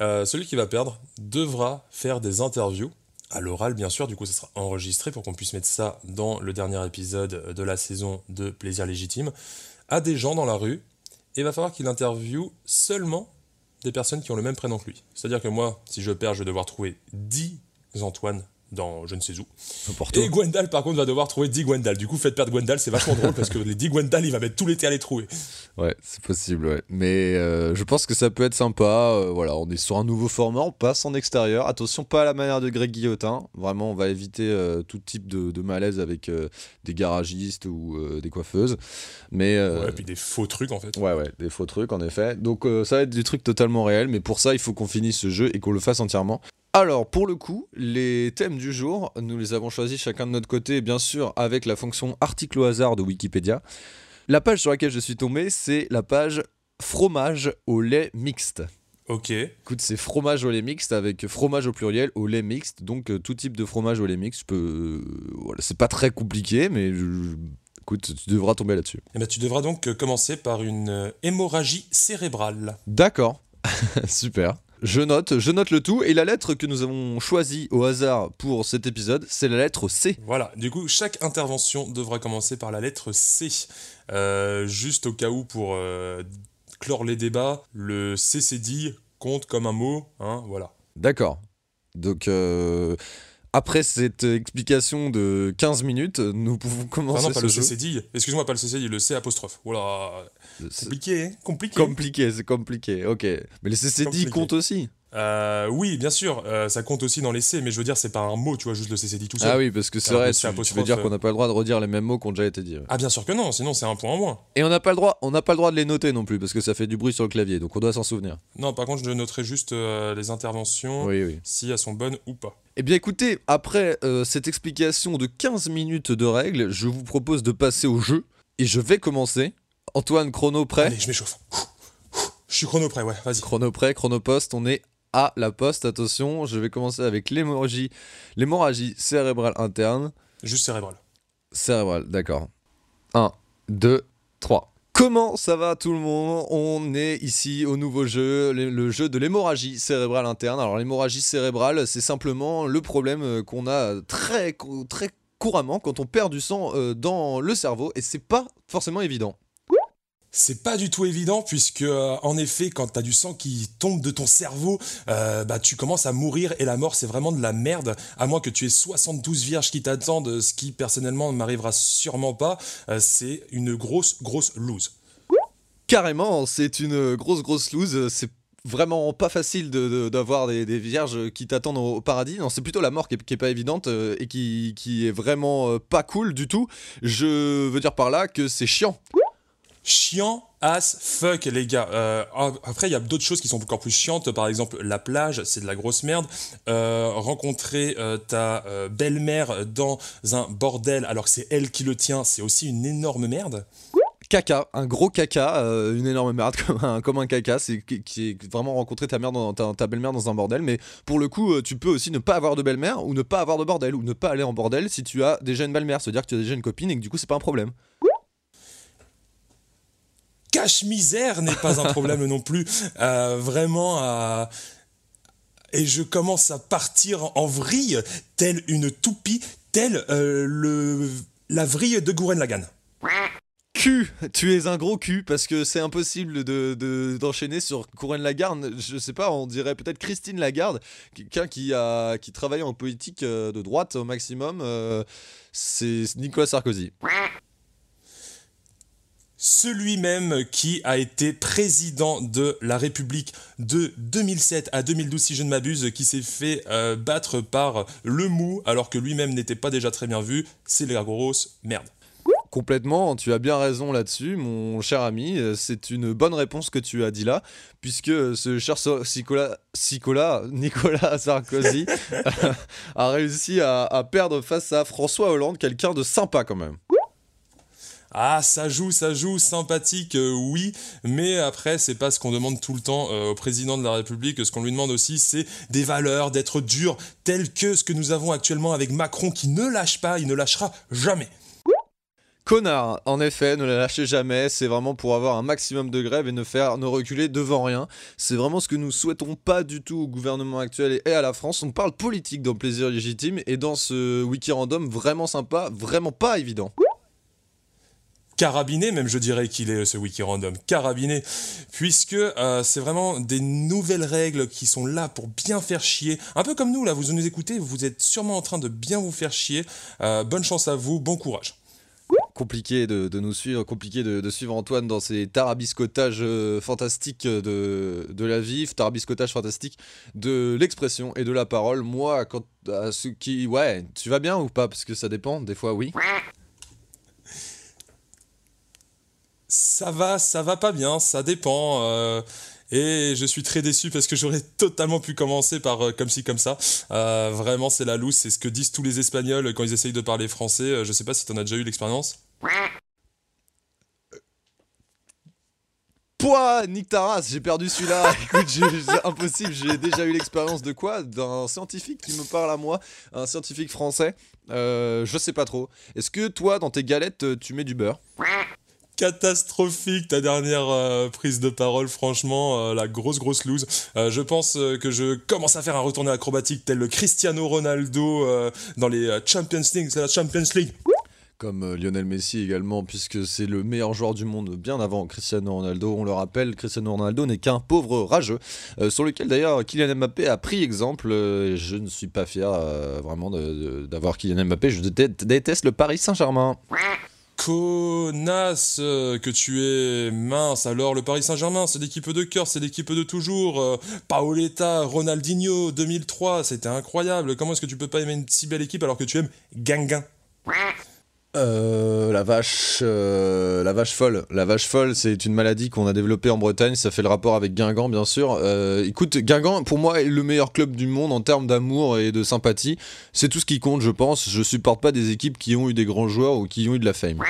Speaker 1: euh, celui qui va perdre devra faire des interviews. À l'oral, bien sûr, du coup, ça sera enregistré pour qu'on puisse mettre ça dans le dernier épisode de la saison de Plaisir Légitime, à des gens dans la rue. Et il va falloir qu'il interviewe seulement des personnes qui ont le même prénom que lui. C'est-à-dire que moi, si je perds, je vais devoir trouver 10 Antoine dans je ne sais où.
Speaker 2: Porto.
Speaker 1: Et Gwendal, par contre, va devoir trouver 10 Gwendal. Du coup, faites perdre Gwendal, c'est vachement drôle parce que les 10 Gwendal, il va mettre tout l'été à les trouver.
Speaker 2: Ouais, c'est possible, ouais. Mais euh, je pense que ça peut être sympa. euh, voilà, on est sur un nouveau format, on passe en extérieur. Attention, pas à la manière de Greg Guillotin. Vraiment, on va éviter euh, tout type de, de malaise avec des garagistes ou des coiffeuses. Mais.
Speaker 1: Ouais, et puis des faux trucs en fait.
Speaker 2: Ouais, ouais, des faux trucs en effet. Donc ça va être des trucs totalement réels, mais pour ça, il faut qu'on finisse ce jeu et qu'on le fasse entièrement. Alors, pour le coup, les thèmes du jour, nous les avons choisis chacun de notre côté, bien sûr, avec la fonction article au hasard de Wikipédia. La page sur laquelle je suis tombé, c'est la page fromage au lait mixte.
Speaker 1: Ok.
Speaker 2: Écoute, c'est fromage au lait mixte avec fromage au pluriel au lait mixte, donc euh, tout type de fromage au lait mixte. Peux, euh, voilà, c'est pas très compliqué, mais je- écoute, tu devras tomber là-dessus.
Speaker 1: Eh ben, tu devras donc euh, commencer par une hémorragie cérébrale.
Speaker 2: D'accord, super. Je note, je note le tout. Et la lettre que nous avons choisie au hasard pour cet épisode, c'est la lettre C.
Speaker 1: Voilà, du coup, chaque intervention devra commencer par la lettre C. Euh, juste au cas où, pour euh, clore les débats, le CCD compte comme un mot, hein, voilà.
Speaker 2: D'accord. Donc, euh, après cette explication de 15 minutes, nous pouvons commencer
Speaker 1: Enfin non, pas
Speaker 2: ce
Speaker 1: le
Speaker 2: jeu.
Speaker 1: CCD, excuse-moi, pas le CCD, le C apostrophe. Voilà,
Speaker 2: C'est
Speaker 1: compliqué, hein compliqué.
Speaker 2: compliqué, c'est compliqué, ok. Mais les CCD
Speaker 1: Compliqué.
Speaker 2: comptent aussi.
Speaker 1: Euh, oui, bien sûr, euh, ça compte aussi dans les C, mais je veux dire, c'est pas un mot, tu vois, juste le CCD tout seul.
Speaker 2: Ah oui, parce que c'est
Speaker 1: Alors,
Speaker 2: vrai,
Speaker 1: le
Speaker 2: tu, tu veux dire
Speaker 1: euh.
Speaker 2: qu'on n'a pas le droit de redire les mêmes mots qui ont déjà été ouais.
Speaker 1: Ah, bien sûr que non, sinon c'est un point en moins.
Speaker 2: Et on n'a pas le droit, on n'a pas le droit de les noter non plus parce que ça fait du bruit sur le clavier, donc on doit s'en souvenir.
Speaker 1: Non, par contre, je noterai juste euh, les interventions,
Speaker 2: Oui, oui.
Speaker 1: si elles sont bonnes ou pas.
Speaker 2: Eh bien écoutez, après euh, cette explication de 15 minutes de règles, je vous propose de passer au jeu et je vais commencer. Antoine, chrono prêt?
Speaker 1: Allez, je m'échauffe. Je suis chrono prêt, ouais, vas-y.
Speaker 2: Chrono prêt, chrono poste, on est à la poste, attention, je vais commencer avec l'hémorragie, l'hémorragie cérébrale interne.
Speaker 1: Juste cérébral.
Speaker 2: Cérébrale, d'accord. 1, 2, 3. Comment ça va tout le monde? On est ici au nouveau jeu, le, jeu de l'hémorragie cérébrale interne. Alors l'hémorragie cérébrale, c'est simplement le problème euh, qu'on a très couramment quand on perd du sang euh, dans le cerveau et c'est pas forcément évident.
Speaker 1: C'est pas du tout évident puisque euh, en effet quand t'as du sang qui tombe de ton cerveau, euh, bah tu commences à mourir et la mort c'est vraiment de la merde. À moins que tu aies 72 vierges qui t'attendent, ce qui personnellement ne m'arrivera sûrement pas. Euh, c'est une grosse grosse lose.
Speaker 2: Carrément, c'est une grosse grosse loose. C'est vraiment pas facile de- de- d'avoir des, vierges qui t'attendent au, paradis. Non, c'est plutôt la mort qui est, pas évidente euh, et qui, qui est vraiment euh, pas cool du tout. Je veux dire par là que c'est chiant.
Speaker 1: Chiant as fuck les gars. Euh, après il y a d'autres choses qui sont encore plus chiantes. Par exemple la plage c'est de la grosse merde. Euh, rencontrer euh, ta belle-mère dans un bordel alors que c'est elle qui le tient c'est aussi une énorme merde.
Speaker 2: Caca, un gros caca, une énorme merde comme un, caca, c'est qui, est vraiment rencontrer ta mère dans ta, belle-mère dans un bordel. Mais pour le coup, tu peux aussi ne pas avoir de belle-mère ou ne pas avoir de bordel ou ne pas aller en bordel si tu as déjà une belle-mère, c'est-à-dire que tu as déjà une copine et que du coup c'est pas un problème.
Speaker 1: Cache-misère n'est pas un problème non plus. Euh, vraiment, euh, et je commence à partir en vrille, telle une toupie, telle euh, la vrille de Gurren Lagann.
Speaker 2: cul, tu es un gros cul parce que c'est impossible de, d'enchaîner sur Corinne Lagarde. Je sais pas, on dirait peut-être Christine Lagarde, quelqu'un qui a qui travaille en politique de droite au maximum. C'est Nicolas Sarkozy.
Speaker 1: Celui même qui a été président de la République de 2007 à 2012, si je ne m'abuse, qui s'est fait euh, battre par le mou alors que lui-même n'était pas déjà très bien vu, c'est la grosse merde.
Speaker 2: Complètement, tu as bien raison là-dessus, mon cher ami. Euh, c'est une bonne réponse que tu as dit là, puisque ce cher Nicolas, Nicolas Sarkozy a réussi à, perdre face à François Hollande, quelqu'un de sympa quand même.
Speaker 1: Ah, ça joue, ça joue, sympathique, euh, oui, mais après, c'est pas ce qu'on demande tout le temps euh, au président de la République. Ce qu'on lui demande aussi, c'est des valeurs, d'être dur, telles que ce que nous avons actuellement avec Macron qui ne lâche pas, il ne lâchera jamais.
Speaker 2: Connard, en effet, ne la lâchez jamais, c'est vraiment pour avoir un maximum de grève et ne faire ne reculer devant rien. C'est vraiment ce que nous souhaitons pas du tout au gouvernement actuel et à la France. On parle politique dans Plaisir Légitime et dans ce wiki random vraiment sympa, vraiment pas évident
Speaker 1: carabiné, même je dirais qu'il est ce wiki random carabiné, puisque euh, c'est vraiment des nouvelles règles qui sont là pour bien faire chier. Un peu comme nous là, vous nous écoutez, vous êtes sûrement en train de bien vous faire chier. Euh, bonne chance à vous, bon courage
Speaker 2: compliqué de, nous suivre, compliqué de, suivre Antoine dans ses tarabiscotages euh, fantastiques de, de la vie, tarabiscotages fantastiques de l'expression et de la parole. Moi, quand à ceux qui. Ouais, tu vas bien ou pas? Parce que ça dépend, des fois oui.
Speaker 1: Ça va, ça va pas bien, ça dépend. Euh, et je suis très déçu parce que j'aurais totalement pu commencer par euh, comme ci, comme ça. Euh, vraiment, c'est la loose, c'est ce que disent tous les Espagnols quand ils essayent de parler français. je sais pas si t'en as déjà eu l'expérience.
Speaker 2: Pouah, Nick Taras, j'ai perdu celui-là. Écoute, c'est impossible, j'ai déjà eu l'expérience de quoi? D'un scientifique qui me parle à moi, un scientifique français. Je sais pas trop. Est-ce que toi, dans tes galettes, tu mets du beurre?
Speaker 1: Catastrophique ta dernière euh, prise de parole, franchement, euh, la grosse grosse loose. Euh, je pense que je commence à faire un retourné acrobatique tel le Cristiano Ronaldo dans les Champions League, c'est la Champions League.
Speaker 2: Comme Lionel Messi également, puisque c'est le meilleur joueur du monde bien avant Cristiano Ronaldo. On le rappelle, Cristiano Ronaldo n'est qu'un pauvre rageux, sur lequel d'ailleurs Kylian Mbappé a pris exemple. je ne suis pas fier vraiment d'avoir Kylian Mbappé, je déteste le Paris Saint-Germain
Speaker 1: connasse euh, que tu es mince. Alors le Paris Saint-Germain, c'est l'équipe de cœur, c'est l'équipe de toujours. Euh, Paoletta, Ronaldinho, 2003, c'était incroyable. Comment est-ce que tu peux pas aimer une si belle équipe alors que tu aimes Ganguin
Speaker 2: euh, la vache, euh, la vache folle. La vache folle, c'est une maladie qu'on a développée en Bretagne. Ça fait le rapport avec Guingamp, bien sûr. Euh, écoute, Guingamp, pour moi, est le meilleur club du monde en termes d'amour et de sympathie. C'est tout ce qui compte, je pense. Je supporte pas des équipes qui ont eu des grands joueurs ou qui ont eu de la fame.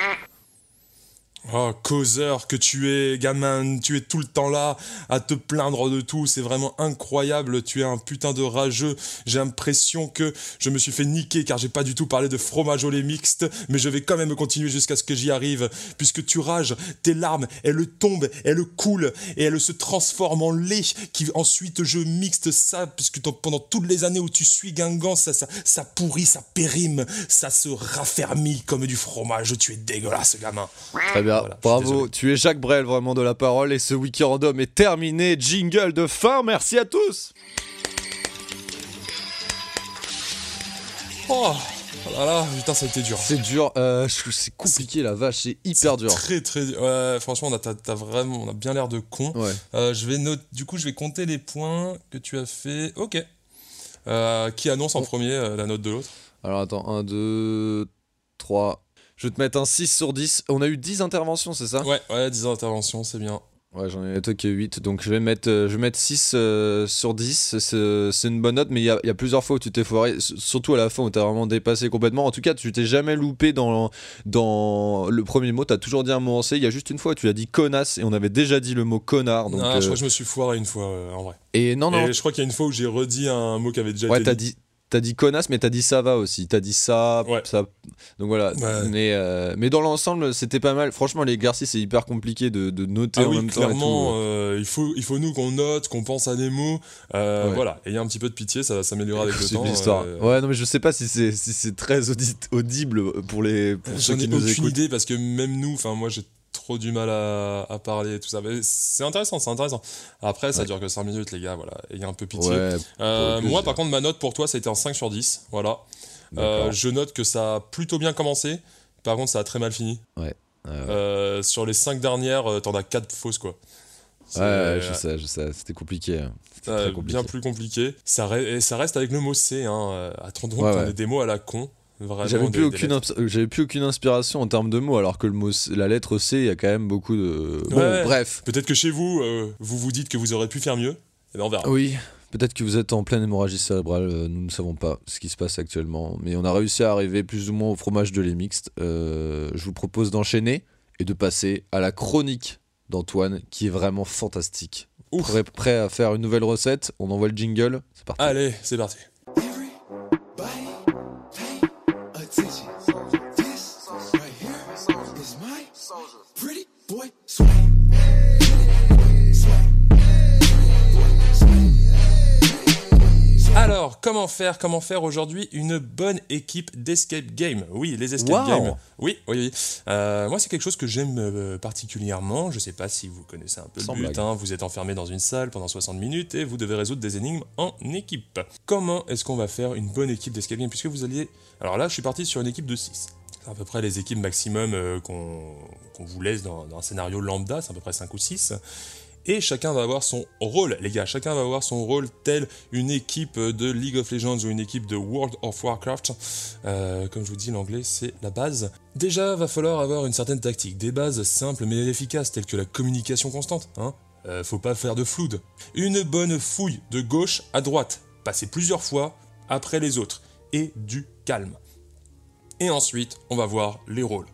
Speaker 1: Oh, causeur que tu es, gamin, tu es tout le temps là à te plaindre de tout, c'est vraiment incroyable, tu es un putain de rageux. J'ai l'impression que je me suis fait niquer car j'ai pas du tout parlé de fromage au lait mixte, mais je vais quand même continuer jusqu'à ce que j'y arrive, puisque tu rages, tes larmes, elles tombent, elles coulent et elles se transforment en lait qui ensuite je mixte ça, puisque pendant toutes les années où tu suis Guingamp, ça, ça, ça pourrit, ça périme, ça se raffermit comme du fromage, tu es dégueulasse, gamin.
Speaker 2: Bravo, tu es Jacques Brel vraiment de la parole et ce wiki random est terminé. Jingle de fin, merci à tous.
Speaker 1: Oh, oh là là, putain, ça a été dur.
Speaker 2: C'est dur, euh, c'est compliqué la vache, c'est hyper dur.
Speaker 1: Très très dur. Ouais, franchement, on a, vraiment, on a bien l'air de con. Euh, je vais du coup, je vais compter les points que tu as fait. Ok. Euh, qui annonce en premier la note de l'autre?
Speaker 2: Alors attends, 1, 2, 3, je vais te mettre un 6 sur 10. On a eu 10 interventions, c'est ça?
Speaker 1: Ouais, ouais, 10 interventions, c'est bien.
Speaker 2: Ouais, j'en ai que 8. Donc je vais mettre, euh, je vais mettre 6 euh, sur 10. C'est une bonne note, mais il y, a, plusieurs fois où tu t'es foiré. Surtout à la fin où tu as vraiment dépassé complètement. En tout cas, tu t'es jamais loupé dans, dans le premier mot. Tu as toujours dit un mot en C. Il y a juste une fois où tu as dit connasse et on avait déjà dit le mot connard. Donc,
Speaker 1: ah, je crois que je me suis foiré une fois en vrai.
Speaker 2: Et non, non.
Speaker 1: Et je crois qu'il y a une fois où j'ai redit un mot qui avait déjà
Speaker 2: ouais,
Speaker 1: été
Speaker 2: dit. T'as dit connasse, mais t'as dit ça va aussi. T'as dit ça, ça. Donc voilà. Mais, euh, mais dans l'ensemble, c'était pas mal. Franchement, les exercices, c'est hyper compliqué de, de noter
Speaker 1: ah
Speaker 2: en
Speaker 1: oui,
Speaker 2: même
Speaker 1: clairement, euh, il, faut, il faut nous qu'on note, qu'on pense à des mots. Euh, Voilà. Ayez un petit peu de pitié, ça va s'améliorer avec le temps.
Speaker 2: C'est l'histoire. Euh. Ouais, non, mais je sais pas si c'est si très audible pour les. Pour
Speaker 1: J'en ai aucune idée parce que même nous, enfin, moi, j'ai trop du mal à, à parler et tout ça. Mais c'est intéressant, c'est intéressant. Après, ça
Speaker 2: Ouais.
Speaker 1: dure que 5 minutes, les gars, voilà. Ayez un peu pitié.
Speaker 2: Ouais,
Speaker 1: Euh, moi, par contre, ma note pour toi, ça a été un 5 sur 10. Voilà. Euh, je note que ça a plutôt bien commencé. Par contre, ça a très mal fini.
Speaker 2: Ouais.
Speaker 1: Euh, sur les 5 dernières, t'en as 4 fausses, quoi.
Speaker 2: Ouais, je sais, je sais, c'était compliqué. hein. C'était
Speaker 1: bien plus compliqué. Ça, re- et ça reste avec le mot C. Hein. Attendons
Speaker 2: Ouais,
Speaker 1: qu'on ait des mots à la con.
Speaker 2: J'avais plus, aucune j'avais plus aucune inspiration en termes de mots, alors que le mot, la lettre C, il y a quand même beaucoup de. Bon,
Speaker 1: Ouais.
Speaker 2: bref.
Speaker 1: Peut-être que chez vous, euh, vous vous dites que vous aurez pu faire mieux. Et ben on verra.
Speaker 2: Oui, peut-être que vous êtes en pleine hémorragie cérébrale, euh, nous ne savons pas ce qui se passe actuellement, mais on a réussi à arriver plus ou moins au fromage de lait mixte. Euh, je vous propose d'enchaîner et de passer à la chronique d'Antoine, qui est vraiment fantastique.
Speaker 1: Ouf.
Speaker 2: Prêt, prêt à faire une nouvelle recette? On envoie le jingle C'est parti.
Speaker 1: Allez, c'est parti. Alors, comment faire Comment faire aujourd'hui une bonne équipe d'escape game? Oui, les escape
Speaker 2: Wow.
Speaker 1: games. Oui, oui, oui. Euh, moi, c'est quelque chose que j'aime euh, particulièrement. Je sais pas si vous connaissez un peu
Speaker 2: Sans
Speaker 1: le but. hein. Vous êtes enfermé dans une salle pendant 60 minutes et vous devez résoudre des énigmes en équipe. Comment est-ce qu'on va faire une bonne équipe d'escape game? Puisque vous alliez. Alors là, je suis parti sur une équipe de 6. C'est à peu près les équipes maximum euh, qu'on qu'on vous laisse dans, dans un scénario lambda, c'est à peu près 5 ou 6. Et chacun va avoir son rôle, les gars. Chacun va avoir son rôle tel une équipe de League of Legends ou une équipe de World of Warcraft. Euh, comme je vous dis, l'anglais, c'est la base. Déjà, va falloir avoir une certaine tactique. Des bases simples mais efficaces, telles que la communication constante. Hein Euh, faut pas faire de floude. Une bonne fouille de gauche à droite. Passer plusieurs fois après les autres. Et du calme. Et ensuite, on va voir les rôles.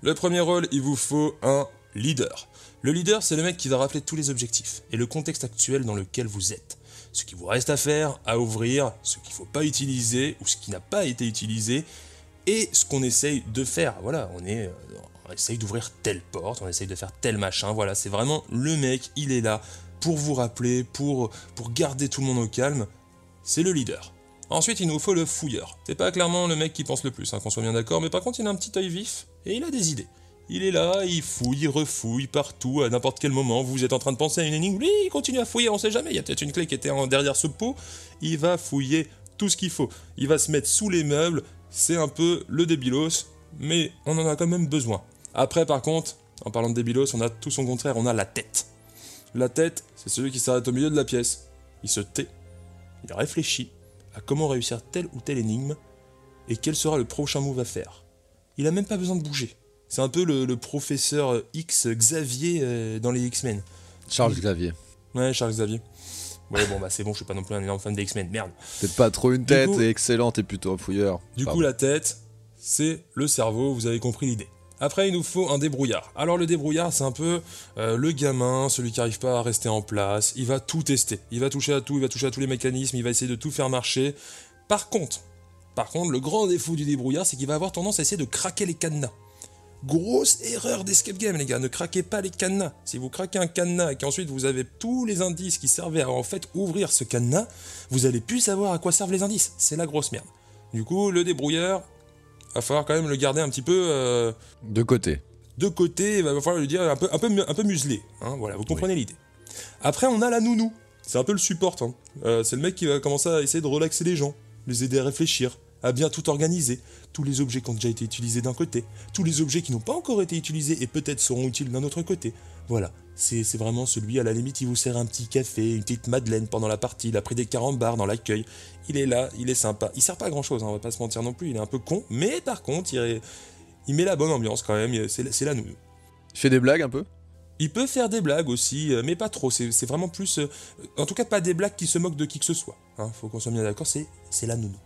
Speaker 1: Le premier rôle, il vous faut un leader. Le leader, c'est le mec qui va rappeler tous les objectifs et le contexte actuel dans lequel vous êtes. Ce qu'il vous reste à faire, à ouvrir, ce qu'il ne faut pas utiliser ou ce qui n'a pas été utilisé et ce qu'on essaye de faire. Voilà, on est, on essaye d'ouvrir telle porte, on essaye de faire tel machin. Voilà, c'est vraiment le mec, il est là pour vous rappeler, pour, pour garder tout le monde au calme. C'est le leader. Ensuite, il nous faut le fouilleur. C'est pas clairement le mec qui pense le plus, hein, qu'on soit bien d'accord, mais par contre, il a un petit œil vif et il a des idées. Il est là, il fouille, il refouille partout, à n'importe quel moment. Vous êtes en train de penser à une énigme, lui, il continue à fouiller, on sait jamais. Il y a peut-être une clé qui était derrière ce pot. Il va fouiller tout ce qu'il faut. Il va se mettre sous les meubles. C'est un peu le débilos, mais on en a quand même besoin. Après, par contre, en parlant de débilos, on a tout son contraire, on a la tête. La tête, c'est celui qui s'arrête au milieu de la pièce. Il se tait, il réfléchit à comment réussir telle ou telle énigme et quel sera le prochain move à faire. Il a même pas besoin de bouger. C'est un peu le, le professeur X Xavier euh, dans les X-Men.
Speaker 2: Charles Xavier.
Speaker 1: Ouais, Charles Xavier. Ouais, bon, bah c'est bon, je suis pas non plus un énorme fan des X-Men, merde.
Speaker 2: Peut-être pas trop une tête, et excellent, t'es plutôt un fouilleur.
Speaker 1: Du
Speaker 2: Pardon.
Speaker 1: coup, la tête, c'est le cerveau, vous avez compris l'idée. Après, il nous faut un débrouillard. Alors, le débrouillard, c'est un peu euh, le gamin, celui qui n'arrive pas à rester en place. Il va tout tester. Il va toucher à tout, il va toucher à tous les mécanismes, il va essayer de tout faire marcher. Par contre, par contre, le grand défaut du débrouillard, c'est qu'il va avoir tendance à essayer de craquer les cadenas. Grosse erreur d'escape game, les gars. Ne craquez pas les cadenas. Si vous craquez un cadenas et qu'ensuite vous avez tous les indices qui servaient à en fait ouvrir ce cadenas, vous allez plus savoir à quoi servent les indices. C'est la grosse merde. Du coup, le débrouillard, va falloir quand même le garder un petit peu euh,
Speaker 2: De côté.
Speaker 1: de côté. Il va falloir le dire un peu, un peu, mu- un peu muselé. hein, voilà, vous comprenez l'idée. Après, on a la nounou. C'est un peu le support. hein. Euh, c'est le mec qui va commencer à essayer de relaxer les gens, les aider à réfléchir, à bien tout organiser. Tous les objets qui ont déjà été utilisés d'un côté, tous les objets qui n'ont pas encore été utilisés et peut-être seront utiles d'un autre côté. Voilà, c'est c'est vraiment celui, à la limite, il vous sert un petit café, une petite madeleine pendant la partie, il a pris des carambars dans l'accueil. Il est là, il est sympa. Il sert pas à grand chose, on va pas se mentir non plus, il est un peu con, mais par contre, il, est- il met la bonne ambiance quand même, c'est la nounou.
Speaker 2: Il fait des blagues un peu?
Speaker 1: Il peut faire des blagues aussi, euh, mais pas trop. C'est vraiment plus. euh, en tout cas, pas des blagues qui se moquent de qui que ce soit. Hein, faut qu'on soit bien d'accord, c'est c'est la nounou.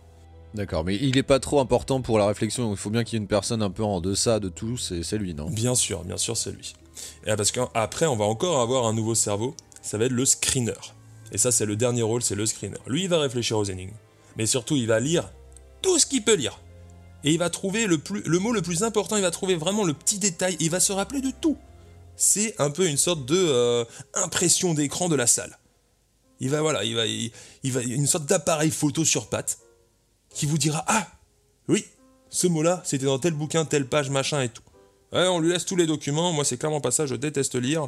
Speaker 2: D'accord, mais il est pas trop important pour la réflexion. Il faut bien qu'il y ait une personne un peu en deçà de tout, c'est c'est lui, non?
Speaker 1: Bien sûr, bien sûr, c'est lui. Et parce qu'après, on va encore avoir un nouveau cerveau. Ça va être le screener. Et ça, c'est le dernier rôle, c'est le screener. Lui, il va réfléchir aux énigmes. Mais surtout, il va lire tout ce qu'il peut lire. Et il va trouver le, plus, le mot le plus important, il va trouver vraiment le petit détail. Il va se rappeler de tout. C'est un peu une sorte de euh, impression d'écran de la salle. Il va, voilà, il va, il, il va, une sorte d'appareil photo sur patte qui vous dira Ah, oui, ce mot-là, c'était dans tel bouquin, telle page, machin et tout. Ouais, on lui laisse tous les documents. Moi, c'est clairement pas ça. Je déteste lire.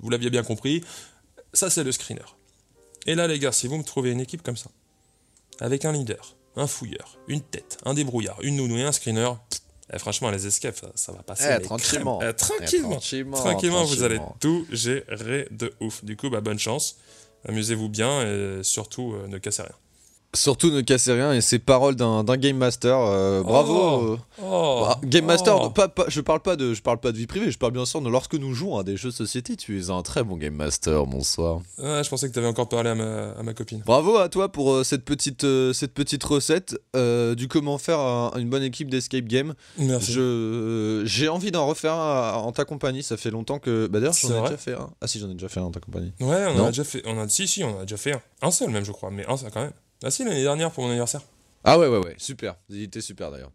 Speaker 1: Vous l'aviez bien compris. Ça, c'est le screener. Et là, les gars, si vous me trouvez une équipe comme ça, avec un leader, un fouilleur, une tête, un débrouillard, une nounou et un screener, pff, eh, franchement, les escapes, ça, ça va passer.
Speaker 2: Eh, tranquillement.
Speaker 1: Eh, tranquillement.
Speaker 2: Eh, tranquillement,
Speaker 1: Tranquillement, vous allez tout gérer de ouf. Du coup, bah, bonne chance. Amusez-vous bien et surtout, euh, ne cassez rien.
Speaker 2: Surtout ne cassez rien et c'est paroles d'un game master. euh, bravo.
Speaker 1: Oh.
Speaker 2: euh,
Speaker 1: Oh,
Speaker 2: bah, game master,
Speaker 1: oh.
Speaker 2: pas, pas- je parle pas de, je parle pas de vie privée. Je parle bien sûr de lorsque nous jouons à des jeux de société. Tu es un très bon game master, bonsoir.
Speaker 1: Je pensais que tu avais encore parlé à ma, à ma copine.
Speaker 2: Bravo à toi pour euh, cette petite, euh, cette petite recette du comment faire un- une bonne équipe d'escape game.
Speaker 1: Merci.
Speaker 2: Je, j'ai envie d'en refaire un en ta compagnie. Ça fait longtemps que. Bah d'ailleurs, j'en ai
Speaker 1: vrai
Speaker 2: déjà fait un. Ah si, j'en ai déjà fait un en ta compagnie.
Speaker 1: Ouais, on
Speaker 2: Non.
Speaker 1: a déjà fait. On a, si, si, on a déjà fait un. Un seul même, je crois, mais un seul quand même. Ah si, l'année dernière pour mon anniversaire.
Speaker 2: Ah ouais, ouais, ouais, super. Il était super d'ailleurs.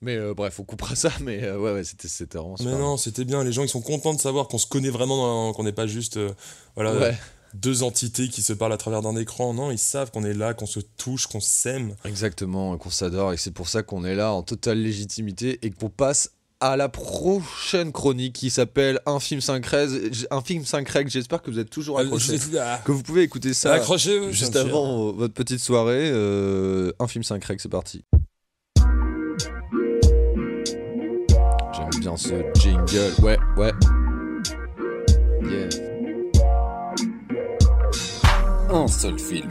Speaker 2: Mais euh, bref, on coupera ça. Mais euh, ouais, ouais, c'était, c'était vraiment super.
Speaker 1: Mais non, c'était bien. Les gens, ils sont contents de savoir qu'on se connaît vraiment, qu'on n'est pas juste euh, voilà,
Speaker 2: Ouais.
Speaker 1: deux entités qui se parlent à travers d'un écran. Non, ils savent qu'on est là, qu'on se touche, qu'on s'aime.
Speaker 2: Exactement, qu'on s'adore et c'est pour ça qu'on est là en totale légitimité et qu'on passe à la prochaine chronique qui s'appelle Un film 5 règles. Un film 5 règles, j'espère que vous êtes toujours accrochés.
Speaker 1: Ah,
Speaker 2: que vous pouvez écouter ça
Speaker 1: Accrochez-vous.
Speaker 2: juste avant euh, votre petite soirée. euh, un film 5 règles, c'est parti. J'aime bien ce jingle. Ouais, ouais. Yeah. Un seul film.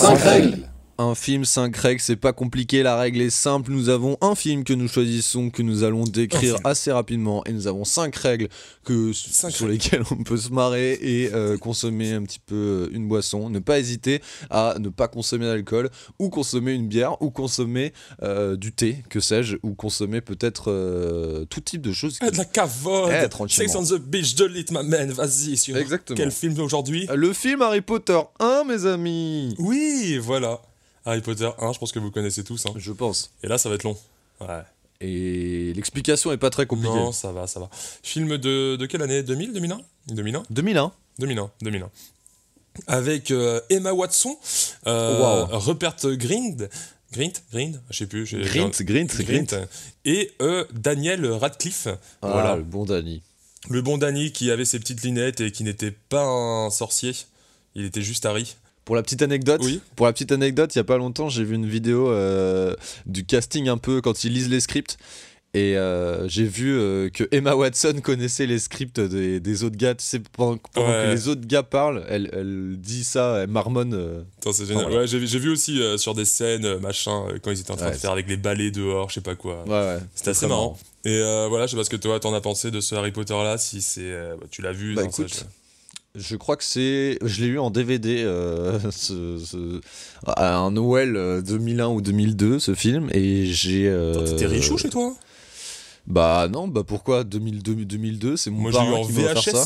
Speaker 2: 5 règles. Un film, 5 règles, c'est pas compliqué, la règle est simple. Nous avons un film que nous choisissons, que nous allons décrire assez rapidement, et nous avons 5 règles que,
Speaker 1: Cinq
Speaker 2: sur
Speaker 1: règles.
Speaker 2: lesquelles on peut se marrer et euh, consommer un petit peu euh, une boisson. Ne pas hésiter à ne pas consommer d'alcool, ou consommer une bière, ou consommer euh, du thé, que sais-je, ou consommer peut-être euh, tout type de choses.
Speaker 1: Ah, de la cavode.
Speaker 2: Eh.
Speaker 1: Sex on the beach de lit, ma man. Vas-y. Sur
Speaker 2: Exactement.
Speaker 1: Quel film aujourd'hui
Speaker 2: Le film Harry Potter 1, mes amis
Speaker 1: Oui, voilà. Harry Potter 1, je pense que vous connaissez tous. hein.
Speaker 2: Je pense.
Speaker 1: Et là, ça va être long. Ouais.
Speaker 2: Et l'explication est pas très compliquée.
Speaker 1: Non, ça va, ça va. Film de, de quelle année? 2000 2001 2001
Speaker 2: 2001
Speaker 1: 2001, 2001. Avec euh, Emma Watson, euh,
Speaker 2: Wow.
Speaker 1: Rupert Grint, Grint, Grint, je sais plus.
Speaker 2: Grint, Grint, Grint.
Speaker 1: Et euh, Daniel Radcliffe,
Speaker 2: Ah,
Speaker 1: voilà,
Speaker 2: le bon Danny.
Speaker 1: le bon Danny qui avait ses petites lunettes et qui n'était pas un sorcier, il était juste Harry.
Speaker 2: Pour la petite anecdote,
Speaker 1: Oui.
Speaker 2: pour la petite anecdote, il y a pas longtemps, j'ai vu une vidéo euh, du casting un peu quand ils lisent les scripts. Et euh, j'ai vu euh, que Emma Watson connaissait les scripts des, des autres gars. Tu sais, pendant, pendant
Speaker 1: Ouais.
Speaker 2: que les autres gars parlent, elle, elle dit ça, elle marmonne. euh.
Speaker 1: C'est génial. Ouais, j'ai, vu aussi sur des scènes, machin, quand ils étaient en train
Speaker 2: Ouais,
Speaker 1: de faire avec les balais dehors, je sais pas quoi. C'était assez marrant. Et voilà, je sais pas ce que toi t'en as pensé de ce Harry Potter là, si c'est, bah, tu l'as vu.
Speaker 2: Bah
Speaker 1: dans
Speaker 2: écoute, je crois que c'est. Je l'ai eu en DVD euh, ce- ce- à un Noël euh, 2001 ou 2002, ce film. Et j'ai. euh,
Speaker 1: T'étais richou chez toi?
Speaker 2: Bah non, bah pourquoi 2002, 2002 C'est mon
Speaker 1: Moi, j'ai eu
Speaker 2: parrain
Speaker 1: en
Speaker 2: qui m'a ça.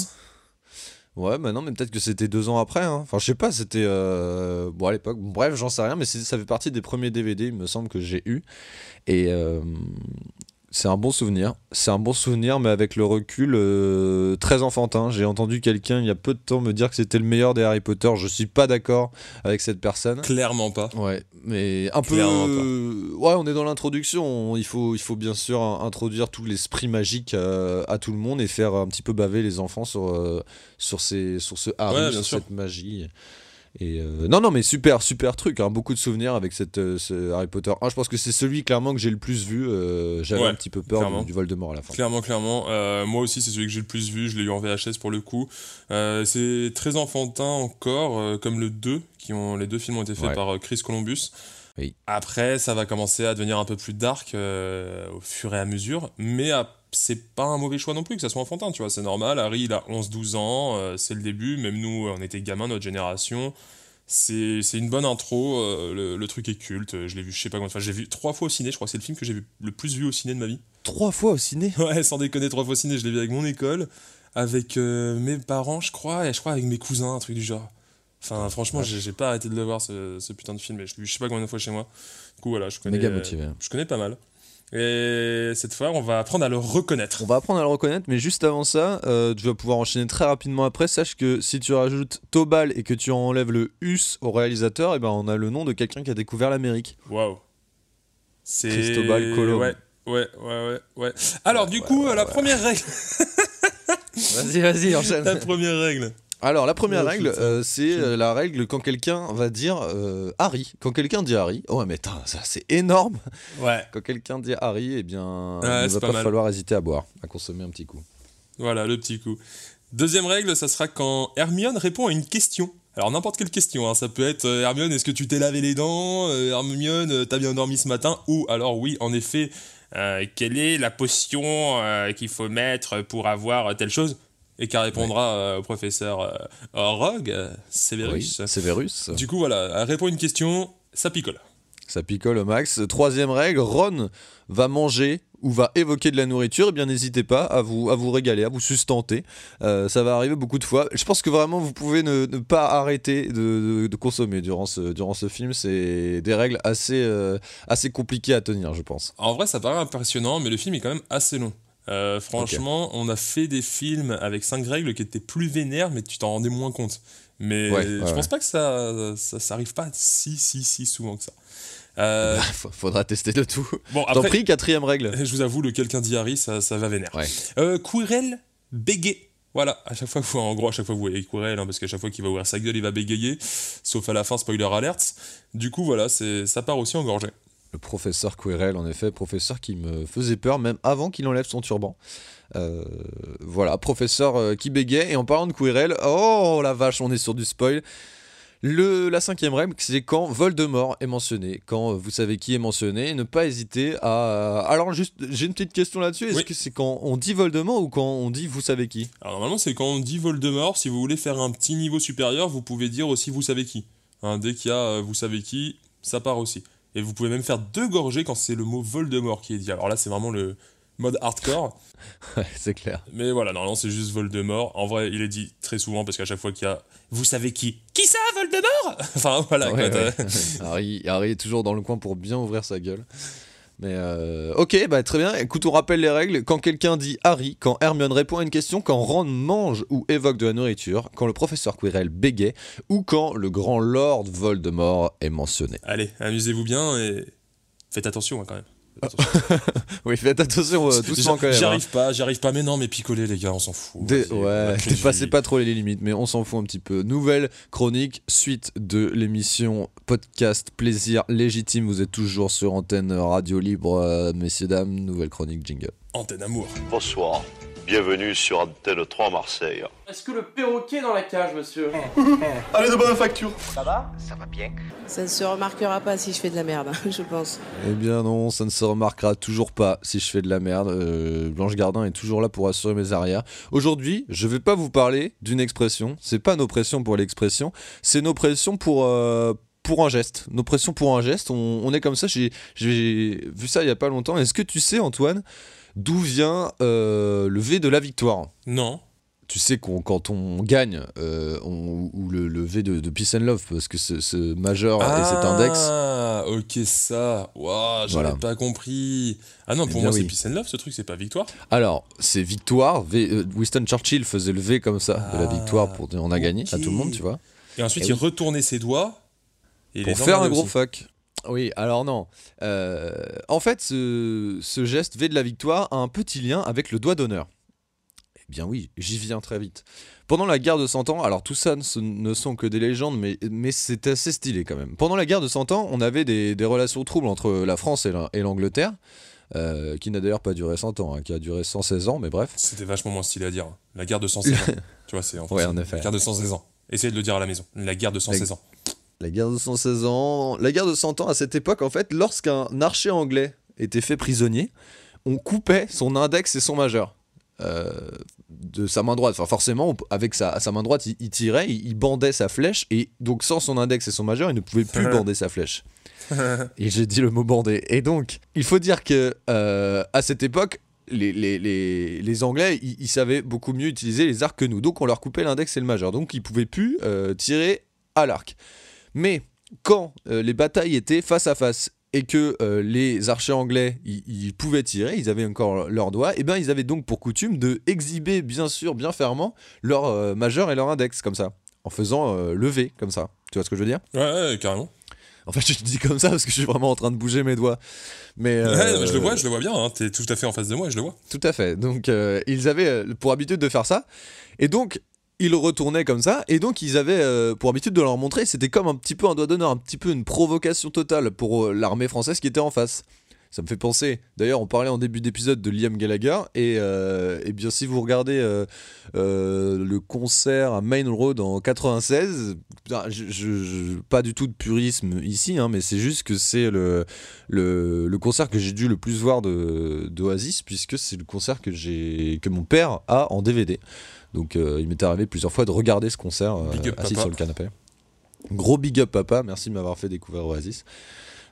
Speaker 2: Ouais, bah non, mais peut-être que c'était deux ans après. hein. Enfin, je sais pas, c'était. euh, Bon, à l'époque. Bref, j'en sais rien, mais ça fait partie des premiers DVD, il me semble, que j'ai eu. Et. euh, C'est un bon souvenir. C'est un bon souvenir, mais avec le recul euh, très enfantin. J'ai entendu quelqu'un il y a peu de temps me dire que c'était le meilleur des Harry Potter. Je suis pas d'accord avec cette personne.
Speaker 1: Clairement pas.
Speaker 2: Ouais, mais un peu. Ouais, on est dans l'introduction. on- Il faut, il faut bien sûr in- introduire tout l'esprit magique euh, à tout le monde et faire un petit peu baver les enfants sur, euh, sur, ces, sur ce Harry,
Speaker 1: Ouais,
Speaker 2: sur
Speaker 1: sûr.
Speaker 2: cette magie. Et euh, non, non, mais super, super truc. hein, beaucoup de souvenirs avec cette, euh, ce Harry Potter 1. Je pense que c'est celui clairement que j'ai le plus vu. euh, J'avais
Speaker 1: Ouais,
Speaker 2: un petit peu peur du, du Voldemort à la fin.
Speaker 1: Clairement, clairement. Moi aussi, c'est celui que j'ai le plus vu. Je l'ai eu en VHS pour le coup. C'est très enfantin encore, comme le 2, qui ont, les deux films ont été faits
Speaker 2: Ouais.
Speaker 1: par Chris Columbus.
Speaker 2: Oui.
Speaker 1: Après, ça va commencer à devenir un peu plus dark au fur et à mesure. Mais ah, c'est pas un mauvais choix non plus que ça soit enfantin, tu vois. C'est normal. Harry, il a 11-12 ans. euh, c'est le début. Même nous, on était gamins, notre génération. C'est une bonne intro. euh, le, le truc est culte. Je l'ai vu, je sais pas combien de fois. J'ai vu trois fois au ciné. Je crois que c'est le film que j'ai le plus vu au ciné de ma vie.
Speaker 2: Trois fois au ciné?
Speaker 1: Ouais, sans déconner, trois fois au ciné, je l'ai vu avec mon école, avec euh, mes parents, je crois, et je crois avec mes cousins, un truc du genre. Enfin, franchement, j'ai j'ai pas arrêté de le voir, ce, ce putain de film, et je l'ai vu je sais pas combien de fois chez moi. Du coup, voilà, je connais,
Speaker 2: Méga motivé.
Speaker 1: je connais pas mal. Et cette fois, on va apprendre à le reconnaître.
Speaker 2: On va apprendre à le reconnaître, mais juste avant ça, euh, tu vas pouvoir enchaîner très rapidement après. Sache que si tu rajoutes Tobal et que tu enlèves le us au réalisateur, et ben on a le nom de quelqu'un qui a découvert l'Amérique.
Speaker 1: Waouh. C'est.
Speaker 2: Cristobal Colon.
Speaker 1: Ouais, ouais, ouais, ouais. ouais. Alors, du coup, la première règle.
Speaker 2: Vas-y, vas-y, enchaîne.
Speaker 1: la première règle.
Speaker 2: Alors la première règle, euh, c'est euh, la règle quand quelqu'un va dire euh, Harry. Quand quelqu'un dit Harry, oh mais tain, ça c'est énorme.
Speaker 1: Ouais.
Speaker 2: Quand quelqu'un dit Harry, eh bien,
Speaker 1: Ouais,
Speaker 2: il va
Speaker 1: pas
Speaker 2: falloir hésiter à boire, à consommer un petit coup.
Speaker 1: Voilà, le petit coup. Deuxième règle, ça sera quand Hermione répond à une question. Alors n'importe quelle question, hein. ça peut être euh, Hermione, est-ce que tu t'es lavé les dents? Euh, Hermione, euh, t'as bien dormi ce matin? Ou alors oui, en effet, quelle est la potion qu'il faut mettre pour avoir telle chose? Et qu'elle répondra euh, au professeur euh, Rogue, euh, Severus.
Speaker 2: Oui, Severus.
Speaker 1: Du coup voilà, elle répond à une question, ça picole.
Speaker 2: Ça picole au max. Troisième règle, Ron va manger ou va évoquer de la nourriture, eh bien n'hésitez pas à vous, à vous régaler, à vous sustenter. Euh, ça va arriver beaucoup de fois. Je pense que vraiment vous pouvez ne, ne pas arrêter de, de- de consommer durant ce, durant ce film. C'est des règles assez, euh, assez compliquées à tenir, je pense.
Speaker 1: En vrai, ça paraît impressionnant, mais le film est quand même assez long. Euh, franchement, on a fait des films avec 5 règles qui étaient plus vénères, mais tu t'en rendais moins compte. Mais
Speaker 2: Ouais,
Speaker 1: je
Speaker 2: ouais,
Speaker 1: pense
Speaker 2: ouais.
Speaker 1: pas que ça, ça, ça arrive pas si, si, si souvent que ça. Euh,
Speaker 2: F- Faudra tester de tout.
Speaker 1: bon,
Speaker 2: T'en prie, quatrième règle.
Speaker 1: je vous avoue, le quelqu'un dit Harry, ça, ça va vénère. Euh, Quirrell, bégayer. Voilà, à chaque fois, vous- en gros, à chaque fois vous voyez Quirrell, hein, parce qu'à chaque fois qu'il va ouvrir sa gueule, il va bégayer, sauf à la fin, spoiler alert. Du coup, voilà, ça part aussi engorgé.
Speaker 2: Le professeur Quirrell, en effet, professeur qui me faisait peur même avant qu'il enlève son turban. Euh, voilà, professeur euh, qui bégait. Et en parlant de Quirrell, oh la vache, on est sur du spoil. Le, la cinquième règle, c'est quand Voldemort est mentionné, quand euh, vous savez qui est mentionné, ne pas hésiter à... Alors juste, j'ai une petite question là-dessus, est-ce
Speaker 1: Oui.
Speaker 2: que c'est quand on dit Voldemort ou quand on dit vous savez qui?
Speaker 1: Alors normalement, c'est quand on dit Voldemort, si vous voulez faire un petit niveau supérieur, vous pouvez dire aussi vous savez qui. Hein, dès qu'il y a euh, vous savez qui, ça part aussi. Et vous pouvez même faire deux gorgées quand c'est le mot Voldemort qui est dit. Alors là, c'est vraiment le mode hardcore.
Speaker 2: Ouais, c'est clair.
Speaker 1: Mais voilà, normalement, c'est juste Voldemort. En vrai, il est dit très souvent parce qu'à chaque fois qu'il y a vous savez qui? Qui ça, Voldemort? Enfin voilà,
Speaker 2: Ouais,
Speaker 1: quoi,
Speaker 2: ouais.
Speaker 1: t'as-
Speaker 2: Harry, Harry est toujours dans le coin pour bien ouvrir sa gueule. Mais euh, ok, bah très bien. Écoute, on rappelle les règles. Quand quelqu'un dit Harry, quand Hermione répond à une question, quand Ron mange ou évoque de la nourriture, quand le professeur Quirrell bégaye, ou quand le grand Lord Voldemort est mentionné.
Speaker 1: Allez, amusez-vous bien et faites attention hein, quand même.
Speaker 2: Oui, faites attention euh, doucement quand même.
Speaker 1: J'y
Speaker 2: hein.
Speaker 1: arrive pas, j'y arrive pas, mais non, mais picoler les gars, on s'en fout.
Speaker 2: Dé- ouais, dépassez pas trop les limites, mais on s'en fout un petit peu. Nouvelle chronique, suite de l'émission podcast Plaisir légitime. Vous êtes toujours sur antenne radio libre, euh, messieurs, dames. Nouvelle chronique jingle.
Speaker 1: Antenne amour.
Speaker 6: Bonsoir, bienvenue sur Antenne 3 Marseille.
Speaker 7: Est-ce que le perroquet est dans la cage, monsieur
Speaker 6: Allez, de bonne facture
Speaker 8: Ça ne se remarquera pas si je fais de la merde, je pense.
Speaker 2: Eh bien non, ça ne se remarquera toujours pas si je fais de la merde. Euh, Blanche Gardin est toujours là pour assurer mes arrières. Aujourd'hui, je vais pas vous parler d'une expression. C'est pas nos pressions pour l'expression, c'est nos pressions pour euh, pour un geste. Nos pressions pour un geste. On, on est comme ça. J'ai j'ai vu ça il y a pas longtemps. Est-ce que tu sais, Antoine, d'où vient euh, le V de la victoire?
Speaker 1: Non.
Speaker 2: tu sais qu'on quand on gagne, euh, on- ou le, le V de, de Peace and Love, parce que ce, ce majeur et cet index,
Speaker 1: Ah, ok, ça. Waouh, j'avais
Speaker 2: Voilà.
Speaker 1: pas compris. Ah non,
Speaker 2: Eh
Speaker 1: pour moi, c'est. Peace and Love, ce truc, c'est pas victoire.
Speaker 2: Alors, c'est victoire. V- euh, Winston Churchill faisait le V comme ça, de la
Speaker 1: Ah,
Speaker 2: victoire pour dire on a gagné à tout le monde, tu vois.
Speaker 1: Et ensuite,
Speaker 2: Eh
Speaker 1: il
Speaker 2: oui.
Speaker 1: retournait ses doigts. Et
Speaker 2: pour
Speaker 1: les
Speaker 2: faire un gros fuck. Oui, alors non. Euh, en fait, ce, ce geste V de la victoire a un petit lien avec le doigt d'honneur. Eh bien oui, j'y viens très vite. Pendant la guerre de Cent Ans, alors tout ça ne, ne sont que des légendes, mais, mais c'est assez stylé quand même. Pendant la guerre de Cent Ans, on avait des, des relations troubles entre la France et la- et l'Angleterre, euh, qui n'a d'ailleurs pas duré 100 ans, hein, qui a duré 116 ans, mais bref.
Speaker 1: C'était vachement moins stylé à dire. hein. La guerre de 116 ans. tu vois, c'est en
Speaker 2: Ouais, en effet.
Speaker 1: La guerre de 116 ans. Essayez de le dire à la maison. La guerre de 116 ans.
Speaker 2: La guerre de 116 ans. La guerre de 100 ans, à cette époque, en fait, lorsqu'un archer anglais était fait prisonnier, on coupait son index et son majeur. euh, de sa main droite. Enfin, forcément, on- avec sa, sa main droite, il, il tirait, il, il bandait sa flèche, et donc sans son index et son majeur, il ne pouvait plus bander sa flèche. Et j'ai dit le mot bander. Et donc, il faut dire que euh, à cette époque, les, les, les, les Anglais, ils, ils savaient beaucoup mieux utiliser les arcs que nous. Donc, on leur coupait l'index et le majeur. Donc, ils pouvaient plus euh, tirer à l'arc. Mais quand euh, les batailles étaient face à face et que euh, les archers anglais ils, pouvaient tirer, ils avaient encore leurs doigts, et ben ils avaient donc pour coutume de exhiber bien sûr bien fermement leur euh, majeur et leur index comme ça, en faisant euh, le V comme ça. Tu vois ce que je veux dire?
Speaker 1: Ouais, ouais, carrément.
Speaker 2: En fait, je te dis comme ça parce que je suis vraiment en train de bouger mes doigts. Mais
Speaker 1: Ouais,
Speaker 2: euh,
Speaker 1: je le vois, je le vois bien. Hein. T'es tout à fait en face de moi, je le vois.
Speaker 2: Tout à fait. Donc, euh, ils avaient pour habitude de faire ça. Et donc, ils retournaient comme ça. Et donc, ils avaient euh, pour habitude de leur montrer. C'était comme un petit peu un doigt d'honneur, un petit peu une provocation totale pour euh, l'armée française qui était en face. Ça me fait penser. D'ailleurs, on parlait en début d'épisode de Liam Gallagher. Et, euh, eh bien, si vous regardez euh, euh, le concert à Main Road en 96, putain, je, je- je- pas du tout de purisme ici, hein, mais c'est juste que c'est le, le, le concert que j'ai dû le plus voir d'Oasis, puisque c'est le concert que, que mon père a en DVD. Donc, il m'est arrivé plusieurs fois de regarder ce concert assis
Speaker 1: papa.
Speaker 2: sur le canapé. Gros big up, papa. Merci de m'avoir fait découvrir Oasis.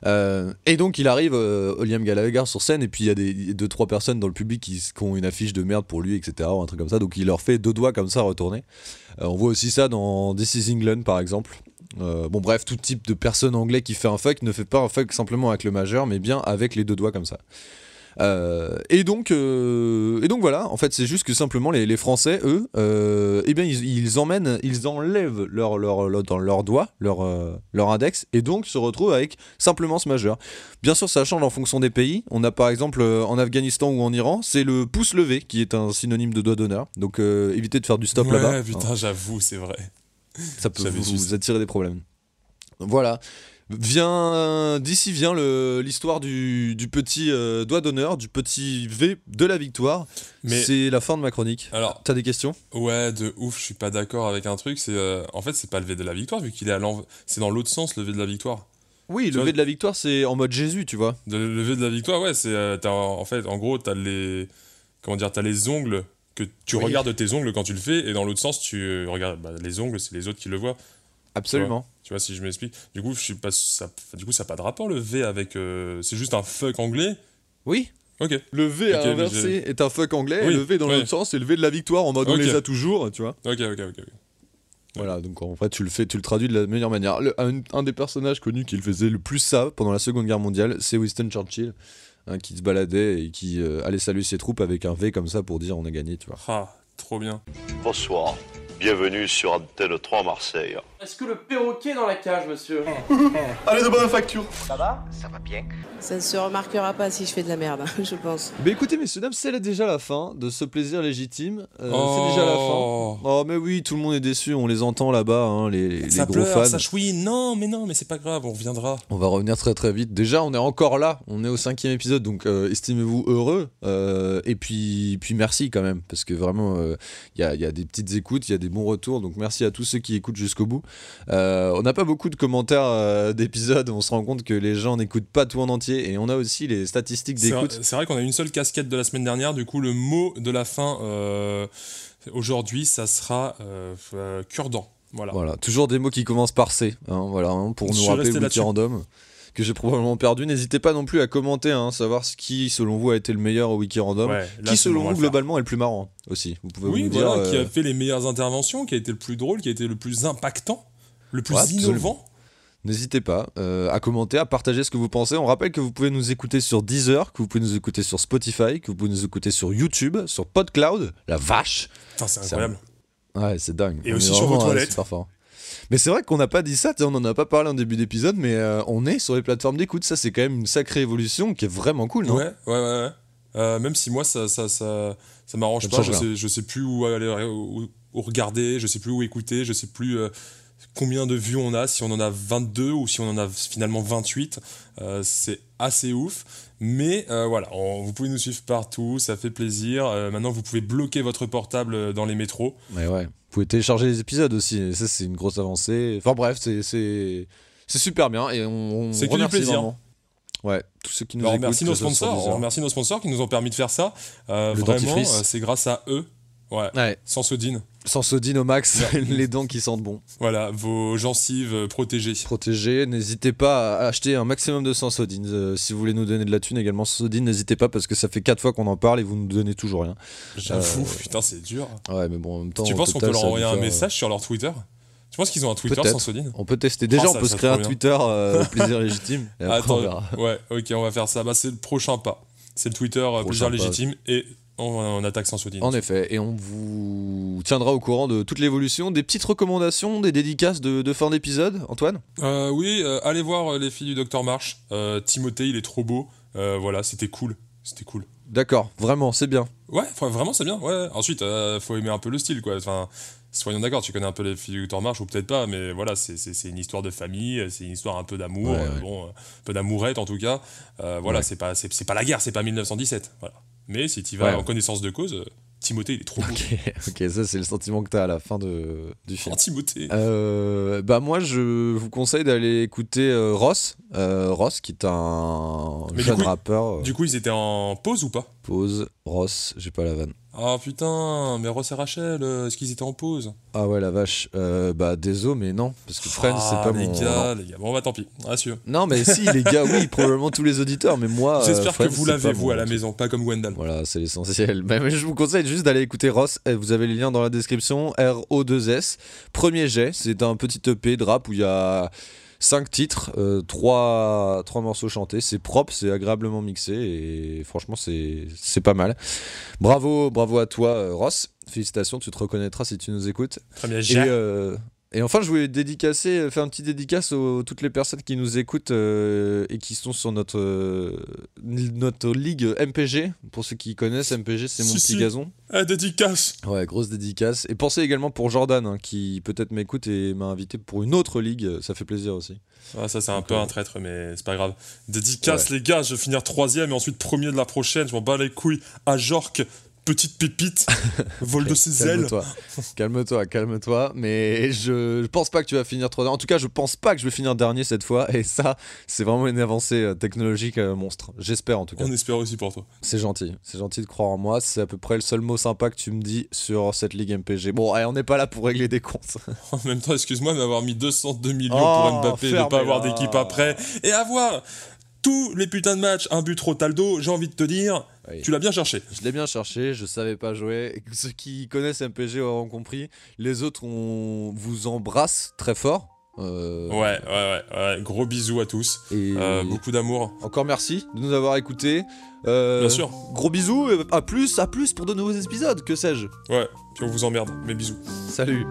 Speaker 2: Euh, et donc il arrive, euh, Liam Gallagher sur scène, et puis il y a des deux trois personnes dans le public qui, ont une affiche de merde pour lui, etc. ou un truc comme ça. Donc il leur fait deux doigts comme ça retourner. Euh, on voit aussi ça dans This Is England par exemple. Euh, bon bref, tout type de personne anglais qui fait un fuck ne fait pas un fuck simplement avec le majeur, mais bien avec les deux doigts comme ça. Euh, et donc, euh, et donc voilà. En fait, c'est juste que simplement les, les Français, eux, euh, eh bien, ils, ils emmènent, ils enlèvent leur leur leur, dans leur doigt, leur leur index, et donc se retrouvent avec simplement ce majeur. Bien sûr, ça change en fonction des pays. On a par exemple en Afghanistan ou en Iran, c'est le pouce levé qui est un synonyme de doigt d'honneur. Donc, évitez de faire du stop
Speaker 1: ouais,
Speaker 2: là-bas.
Speaker 1: putain, j'avoue, c'est vrai.
Speaker 2: Ça peut vous,
Speaker 1: juste-
Speaker 2: vous attirer des problèmes. Voilà. Vient d'ici vient l'histoire du, du petit euh, doigt d'honneur, du petit V de la victoire.
Speaker 1: Mais
Speaker 2: C'est la fin de ma chronique.
Speaker 1: alors,
Speaker 2: T'as des questions?
Speaker 1: ouais, de ouf, je suis pas d'accord avec un truc. C'est euh, en fait, c'est pas le V de la victoire vu qu'il est à. C'est dans l'autre sens le V de la victoire.
Speaker 2: Oui,
Speaker 1: Tu
Speaker 2: le V de la victoire, c'est en mode Jésus, tu vois.
Speaker 1: De, le V de la victoire, ouais, c'est euh, t'as- en fait, en gros, t'as les comment dire, t'as les ongles que tu
Speaker 2: Oui.
Speaker 1: regardes tes ongles quand tu le fais, et dans l'autre sens, tu euh, regardes bah, les ongles, c'est les autres qui le voient.
Speaker 2: Absolument.
Speaker 1: Tu vois, si je m'explique. Du coup, je suis pas, ça, du coup, ça n'a pas de rapport le V avec. euh, c'est juste un fuck anglais?
Speaker 2: Oui.
Speaker 1: Ok.
Speaker 2: Le V
Speaker 1: Ok,
Speaker 2: à inverser est un fuck anglais, et
Speaker 1: Oui,
Speaker 2: le V dans
Speaker 1: ouais.
Speaker 2: l'autre sens, c'est le V de la victoire en mode on les a toujours, tu vois.
Speaker 1: Ok, ok, ok. ok.
Speaker 2: Voilà, donc en fait, tu le fais, tu le traduis de la meilleure manière. Le- un, un des personnages connus qui le faisait le plus ça pendant la Seconde Guerre mondiale, c'est Winston Churchill, hein, qui se baladait et qui euh, allait saluer ses troupes avec un V comme ça pour dire on a gagné, tu vois.
Speaker 1: Ah, trop bien.
Speaker 6: Bonsoir. Bienvenue sur Antenne 3 Marseille.
Speaker 7: Est-ce que le perroquet est dans la cage, monsieur
Speaker 9: Allez, de bonne facture.
Speaker 4: Ça va? Ça va bien
Speaker 8: Ça ne se remarquera pas si je fais de la merde, je pense.
Speaker 2: Mais écoutez, messieurs, dames, c'est déjà la fin de ce plaisir légitime. Euh,
Speaker 1: Oh.
Speaker 2: C'est déjà la fin. Oh, mais oui, tout le monde est déçu, on les entend là-bas, hein, les, les
Speaker 1: ça
Speaker 2: gros
Speaker 1: pleure,
Speaker 2: fans.
Speaker 1: ça chouine. Non, mais non, mais c'est pas grave, on reviendra.
Speaker 2: On va revenir très très vite. Déjà, on est encore là. On est au cinquième épisode, donc euh, estimez-vous heureux. Euh, et puis, puis merci quand même, parce que vraiment, euh, il y, a, il y a des petites écoutes, il y a des bons retours. Donc merci à tous ceux qui écoutent jusqu'au bout. Euh, on n'a pas beaucoup de commentaires euh, d'épisodes. On se rend compte que les gens n'écoutent pas tout en entier. Et on a aussi les statistiques d'écoute.
Speaker 1: c'est vrai qu'on a une seule casquette de la semaine dernière. Du coup, le mot de la fin euh, aujourd'hui, ça sera cure-dent. Voilà.
Speaker 2: Voilà, toujours des mots qui commencent par C, hein, voilà, hein, pour
Speaker 1: Je
Speaker 2: nous rappeler le
Speaker 1: là-dessus.
Speaker 2: Que j'ai probablement perdu. N'hésitez pas non plus à commenter, hein, savoir ce qui, selon vous, a été le meilleur au Wikirandom.
Speaker 1: Ouais, là,
Speaker 2: qui, selon vous, globalement, est le plus marrant aussi. Vous pouvez
Speaker 1: Oui, voilà,
Speaker 2: dire.
Speaker 1: qui
Speaker 2: euh,
Speaker 1: a fait les meilleures interventions, qui a été le plus drôle, qui a été le plus impactant, le plus
Speaker 2: Ouais,
Speaker 1: innovant.
Speaker 2: N'hésitez pas euh, à commenter, à partager ce que vous pensez. On rappelle que vous pouvez nous écouter sur Deezer, que vous pouvez nous écouter sur Spotify, que vous pouvez nous écouter sur YouTube, sur PodCloud. La vache
Speaker 1: c'est incroyable.
Speaker 2: Ouais, c'est dingue.
Speaker 1: Et
Speaker 2: On
Speaker 1: aussi sur vos
Speaker 2: euh,
Speaker 1: toilettes.
Speaker 2: fort. Mais c'est vrai qu'on n'a pas dit ça, on n'en a pas parlé en début d'épisode, mais euh, on est sur les plateformes d'écoute. Ça, c'est quand même une sacrée évolution qui est vraiment cool, non?
Speaker 1: Ouais, ouais, ouais. Euh, même si moi, ça, ça, ça, ça m'arrange pas. Je sais, je sais plus où aller, où, où regarder, je sais plus où écouter, je sais plus euh, combien de vues on a, si on en a 22 ou si on en a finalement 28. Euh, c'est assez ouf. Mais euh, voilà, on- vous pouvez nous suivre partout, ça fait plaisir. Euh, maintenant, vous pouvez bloquer votre portable euh, dans les métros.
Speaker 2: Mais ouais. Vous pouvez télécharger les épisodes aussi, et ça, c'est une grosse avancée. Enfin bref, c'est- super bien, et on, on
Speaker 1: C'est que du plaisir.
Speaker 2: vraiment. Ouais, tous ceux qui nous
Speaker 1: Alors, on
Speaker 2: écoutent.
Speaker 1: remercie
Speaker 2: que
Speaker 1: nos sponsors, on remercie nos sponsors qui nous ont permis de faire ça. Euh, vraiment, c'est grâce à eux. Ouais,
Speaker 2: Ouais,
Speaker 1: sans sodine.
Speaker 2: Sans sodine au max, les dents qui sentent bon.
Speaker 1: Voilà, vos gencives euh, protégées.
Speaker 2: Protégé, n'hésitez pas à acheter un maximum de sans sodine. Euh, si vous voulez nous donner de la thune également sans sodine, n'hésitez pas parce que ça fait 4 fois qu'on en parle et vous nous donnez toujours rien.
Speaker 1: J'avoue,
Speaker 2: Euh,
Speaker 1: putain, c'est dur.
Speaker 2: Ouais, mais bon, en même temps.
Speaker 1: tu penses qu'on peut leur envoyer un
Speaker 2: faire,
Speaker 1: message sur leur Twitter? Je pense qu'ils ont un Twitter
Speaker 2: Peut-être.
Speaker 1: sans Soline.
Speaker 2: On peut tester. Déjà,
Speaker 1: Oh,
Speaker 2: on peut se créer un
Speaker 1: bien.
Speaker 2: Twitter euh, plaisir légitime. Et après,
Speaker 1: Attends,
Speaker 2: on verra.
Speaker 1: ouais, ok, on va faire ça. Bah, c'est le prochain pas. C'est le Twitter euh, plaisir
Speaker 2: pas.
Speaker 1: légitime et on, on attaque sans Soline.
Speaker 2: En effet, et on vous tiendra au courant de toute l'évolution, des petites recommandations, des dédicaces de, de fin d'épisode, Antoine?
Speaker 1: Euh, oui, euh, allez voir euh, les filles du Docteur March. Euh, Timothée, il est trop beau. Voilà, c'était cool. C'était cool.
Speaker 2: D'accord, vraiment, c'est bien.
Speaker 1: Ouais, vraiment, c'est bien. Ouais. Ensuite, faut aimer un peu le style, quoi. Enfin, soyons d'accord, tu connais un peu les filles du Docteur March, ou peut-être pas, mais voilà, c'est- une histoire de famille, c'est une histoire un peu d'amour,
Speaker 2: Ouais, ouais.
Speaker 1: bon, un peu d'amourette en tout cas. Voilà,
Speaker 2: Ouais.
Speaker 1: c'est pas, pas la guerre, c'est pas 1917. Voilà. Mais si tu vas
Speaker 2: Ouais.
Speaker 1: en connaissance de cause, Timothée, il est trop beau.
Speaker 2: Ok, ça c'est le sentiment que t'as à la fin de, du film.
Speaker 1: Oh, Timothée.
Speaker 2: Euh, bah moi je vous conseille d'aller écouter euh, Ross, euh, Ross qui est un
Speaker 1: Mais du
Speaker 2: jeune
Speaker 1: coup,
Speaker 2: rappeur.
Speaker 1: Du coup, ils étaient en pause ou pas?
Speaker 2: Pause, Ross, j'ai pas la vanne.
Speaker 1: Ah putain, mais Ross et Rachel, euh, est-ce qu'ils étaient en pause?
Speaker 2: Ah ouais la vache, euh, bah désolé mais non, parce que Friends c'est
Speaker 1: Ah,
Speaker 2: pas
Speaker 1: les
Speaker 2: mon...
Speaker 1: gars,
Speaker 2: non.
Speaker 1: les gars. Bon, bah tant pis, rassure.
Speaker 2: Non mais si les gars, oui, probablement tous les auditeurs, mais moi... euh,
Speaker 1: J'espère que vous l'avez, vous, à la maison, pas comme Wendell.
Speaker 2: Voilà, c'est l'essentiel. Mais je vous conseille juste d'aller écouter Ross. Vous avez les liens dans la description. RO2S. Premier jet. C'est un petit EP de rap où il y a 5 titres, 3, morceaux chantés. C'est propre, c'est agréablement mixé et franchement, c'est pas mal. Bravo, bravo à toi, euh, Ross. Félicitations, tu te reconnaîtras si tu nous écoutes.
Speaker 1: Très bien,
Speaker 2: Et, euh, et enfin, je voulais dédicacer, faire un petit dédicace aux toutes les personnes qui nous écoutent euh, et qui sont sur notre, euh, notre ligue MPG. Pour ceux qui connaissent, MPG, c'est mon
Speaker 1: Si,
Speaker 2: petit
Speaker 1: si.
Speaker 2: gazon.
Speaker 1: Ah, dédicace
Speaker 2: Ouais, grosse dédicace. Et pensez également pour Jordan, hein, qui peut-être m'écoute et m'a invité pour une autre ligue. Ça fait plaisir aussi.
Speaker 1: Ah, ça, c'est un peu
Speaker 2: euh,
Speaker 1: un traître, mais c'est pas grave. Dédicace, les gars, je vais finir troisième et ensuite premier de la prochaine. Je m'en bats les couilles. À Jork, petite pépite, vol de ses ailes.
Speaker 2: Calme-toi, calme-toi. Mais je, je pense pas que tu vas finir troisième. En tout cas, je pense pas que je vais finir dernier cette fois. Et ça, c'est vraiment une avancée euh, technologique euh, monstre. J'espère en tout cas.
Speaker 1: On espère aussi pour toi.
Speaker 2: C'est gentil, c'est gentil de croire en moi. C'est à peu près le seul mot sympa que tu me dis sur cette ligue MPG. Bon, allez, on n'est pas là pour régler des comptes.
Speaker 1: En même temps, excuse-moi, mais avoir mis 202 millions
Speaker 2: Oh,
Speaker 1: pour Mbappé, de
Speaker 2: fermez-la.
Speaker 1: pas avoir d'équipe après, et avoir tous les putains de matchs, un but Rotaldo, j'ai envie de te dire, tu l'as bien cherché.
Speaker 2: Je l'ai bien cherché, je savais pas jouer. Ceux qui connaissent MPG auront compris. Les autres, on vous embrasse très fort. Euh,
Speaker 1: ouais, ouais, ouais, Gros bisous à tous. Euh, beaucoup d'amour.
Speaker 2: Encore merci de nous avoir écoutés. Euh,
Speaker 1: bien sûr.
Speaker 2: Gros bisous, et à plus, à plus pour de nouveaux épisodes, que sais-je.
Speaker 1: Ouais, puis on vous emmerde, mais bisous.
Speaker 2: Salut.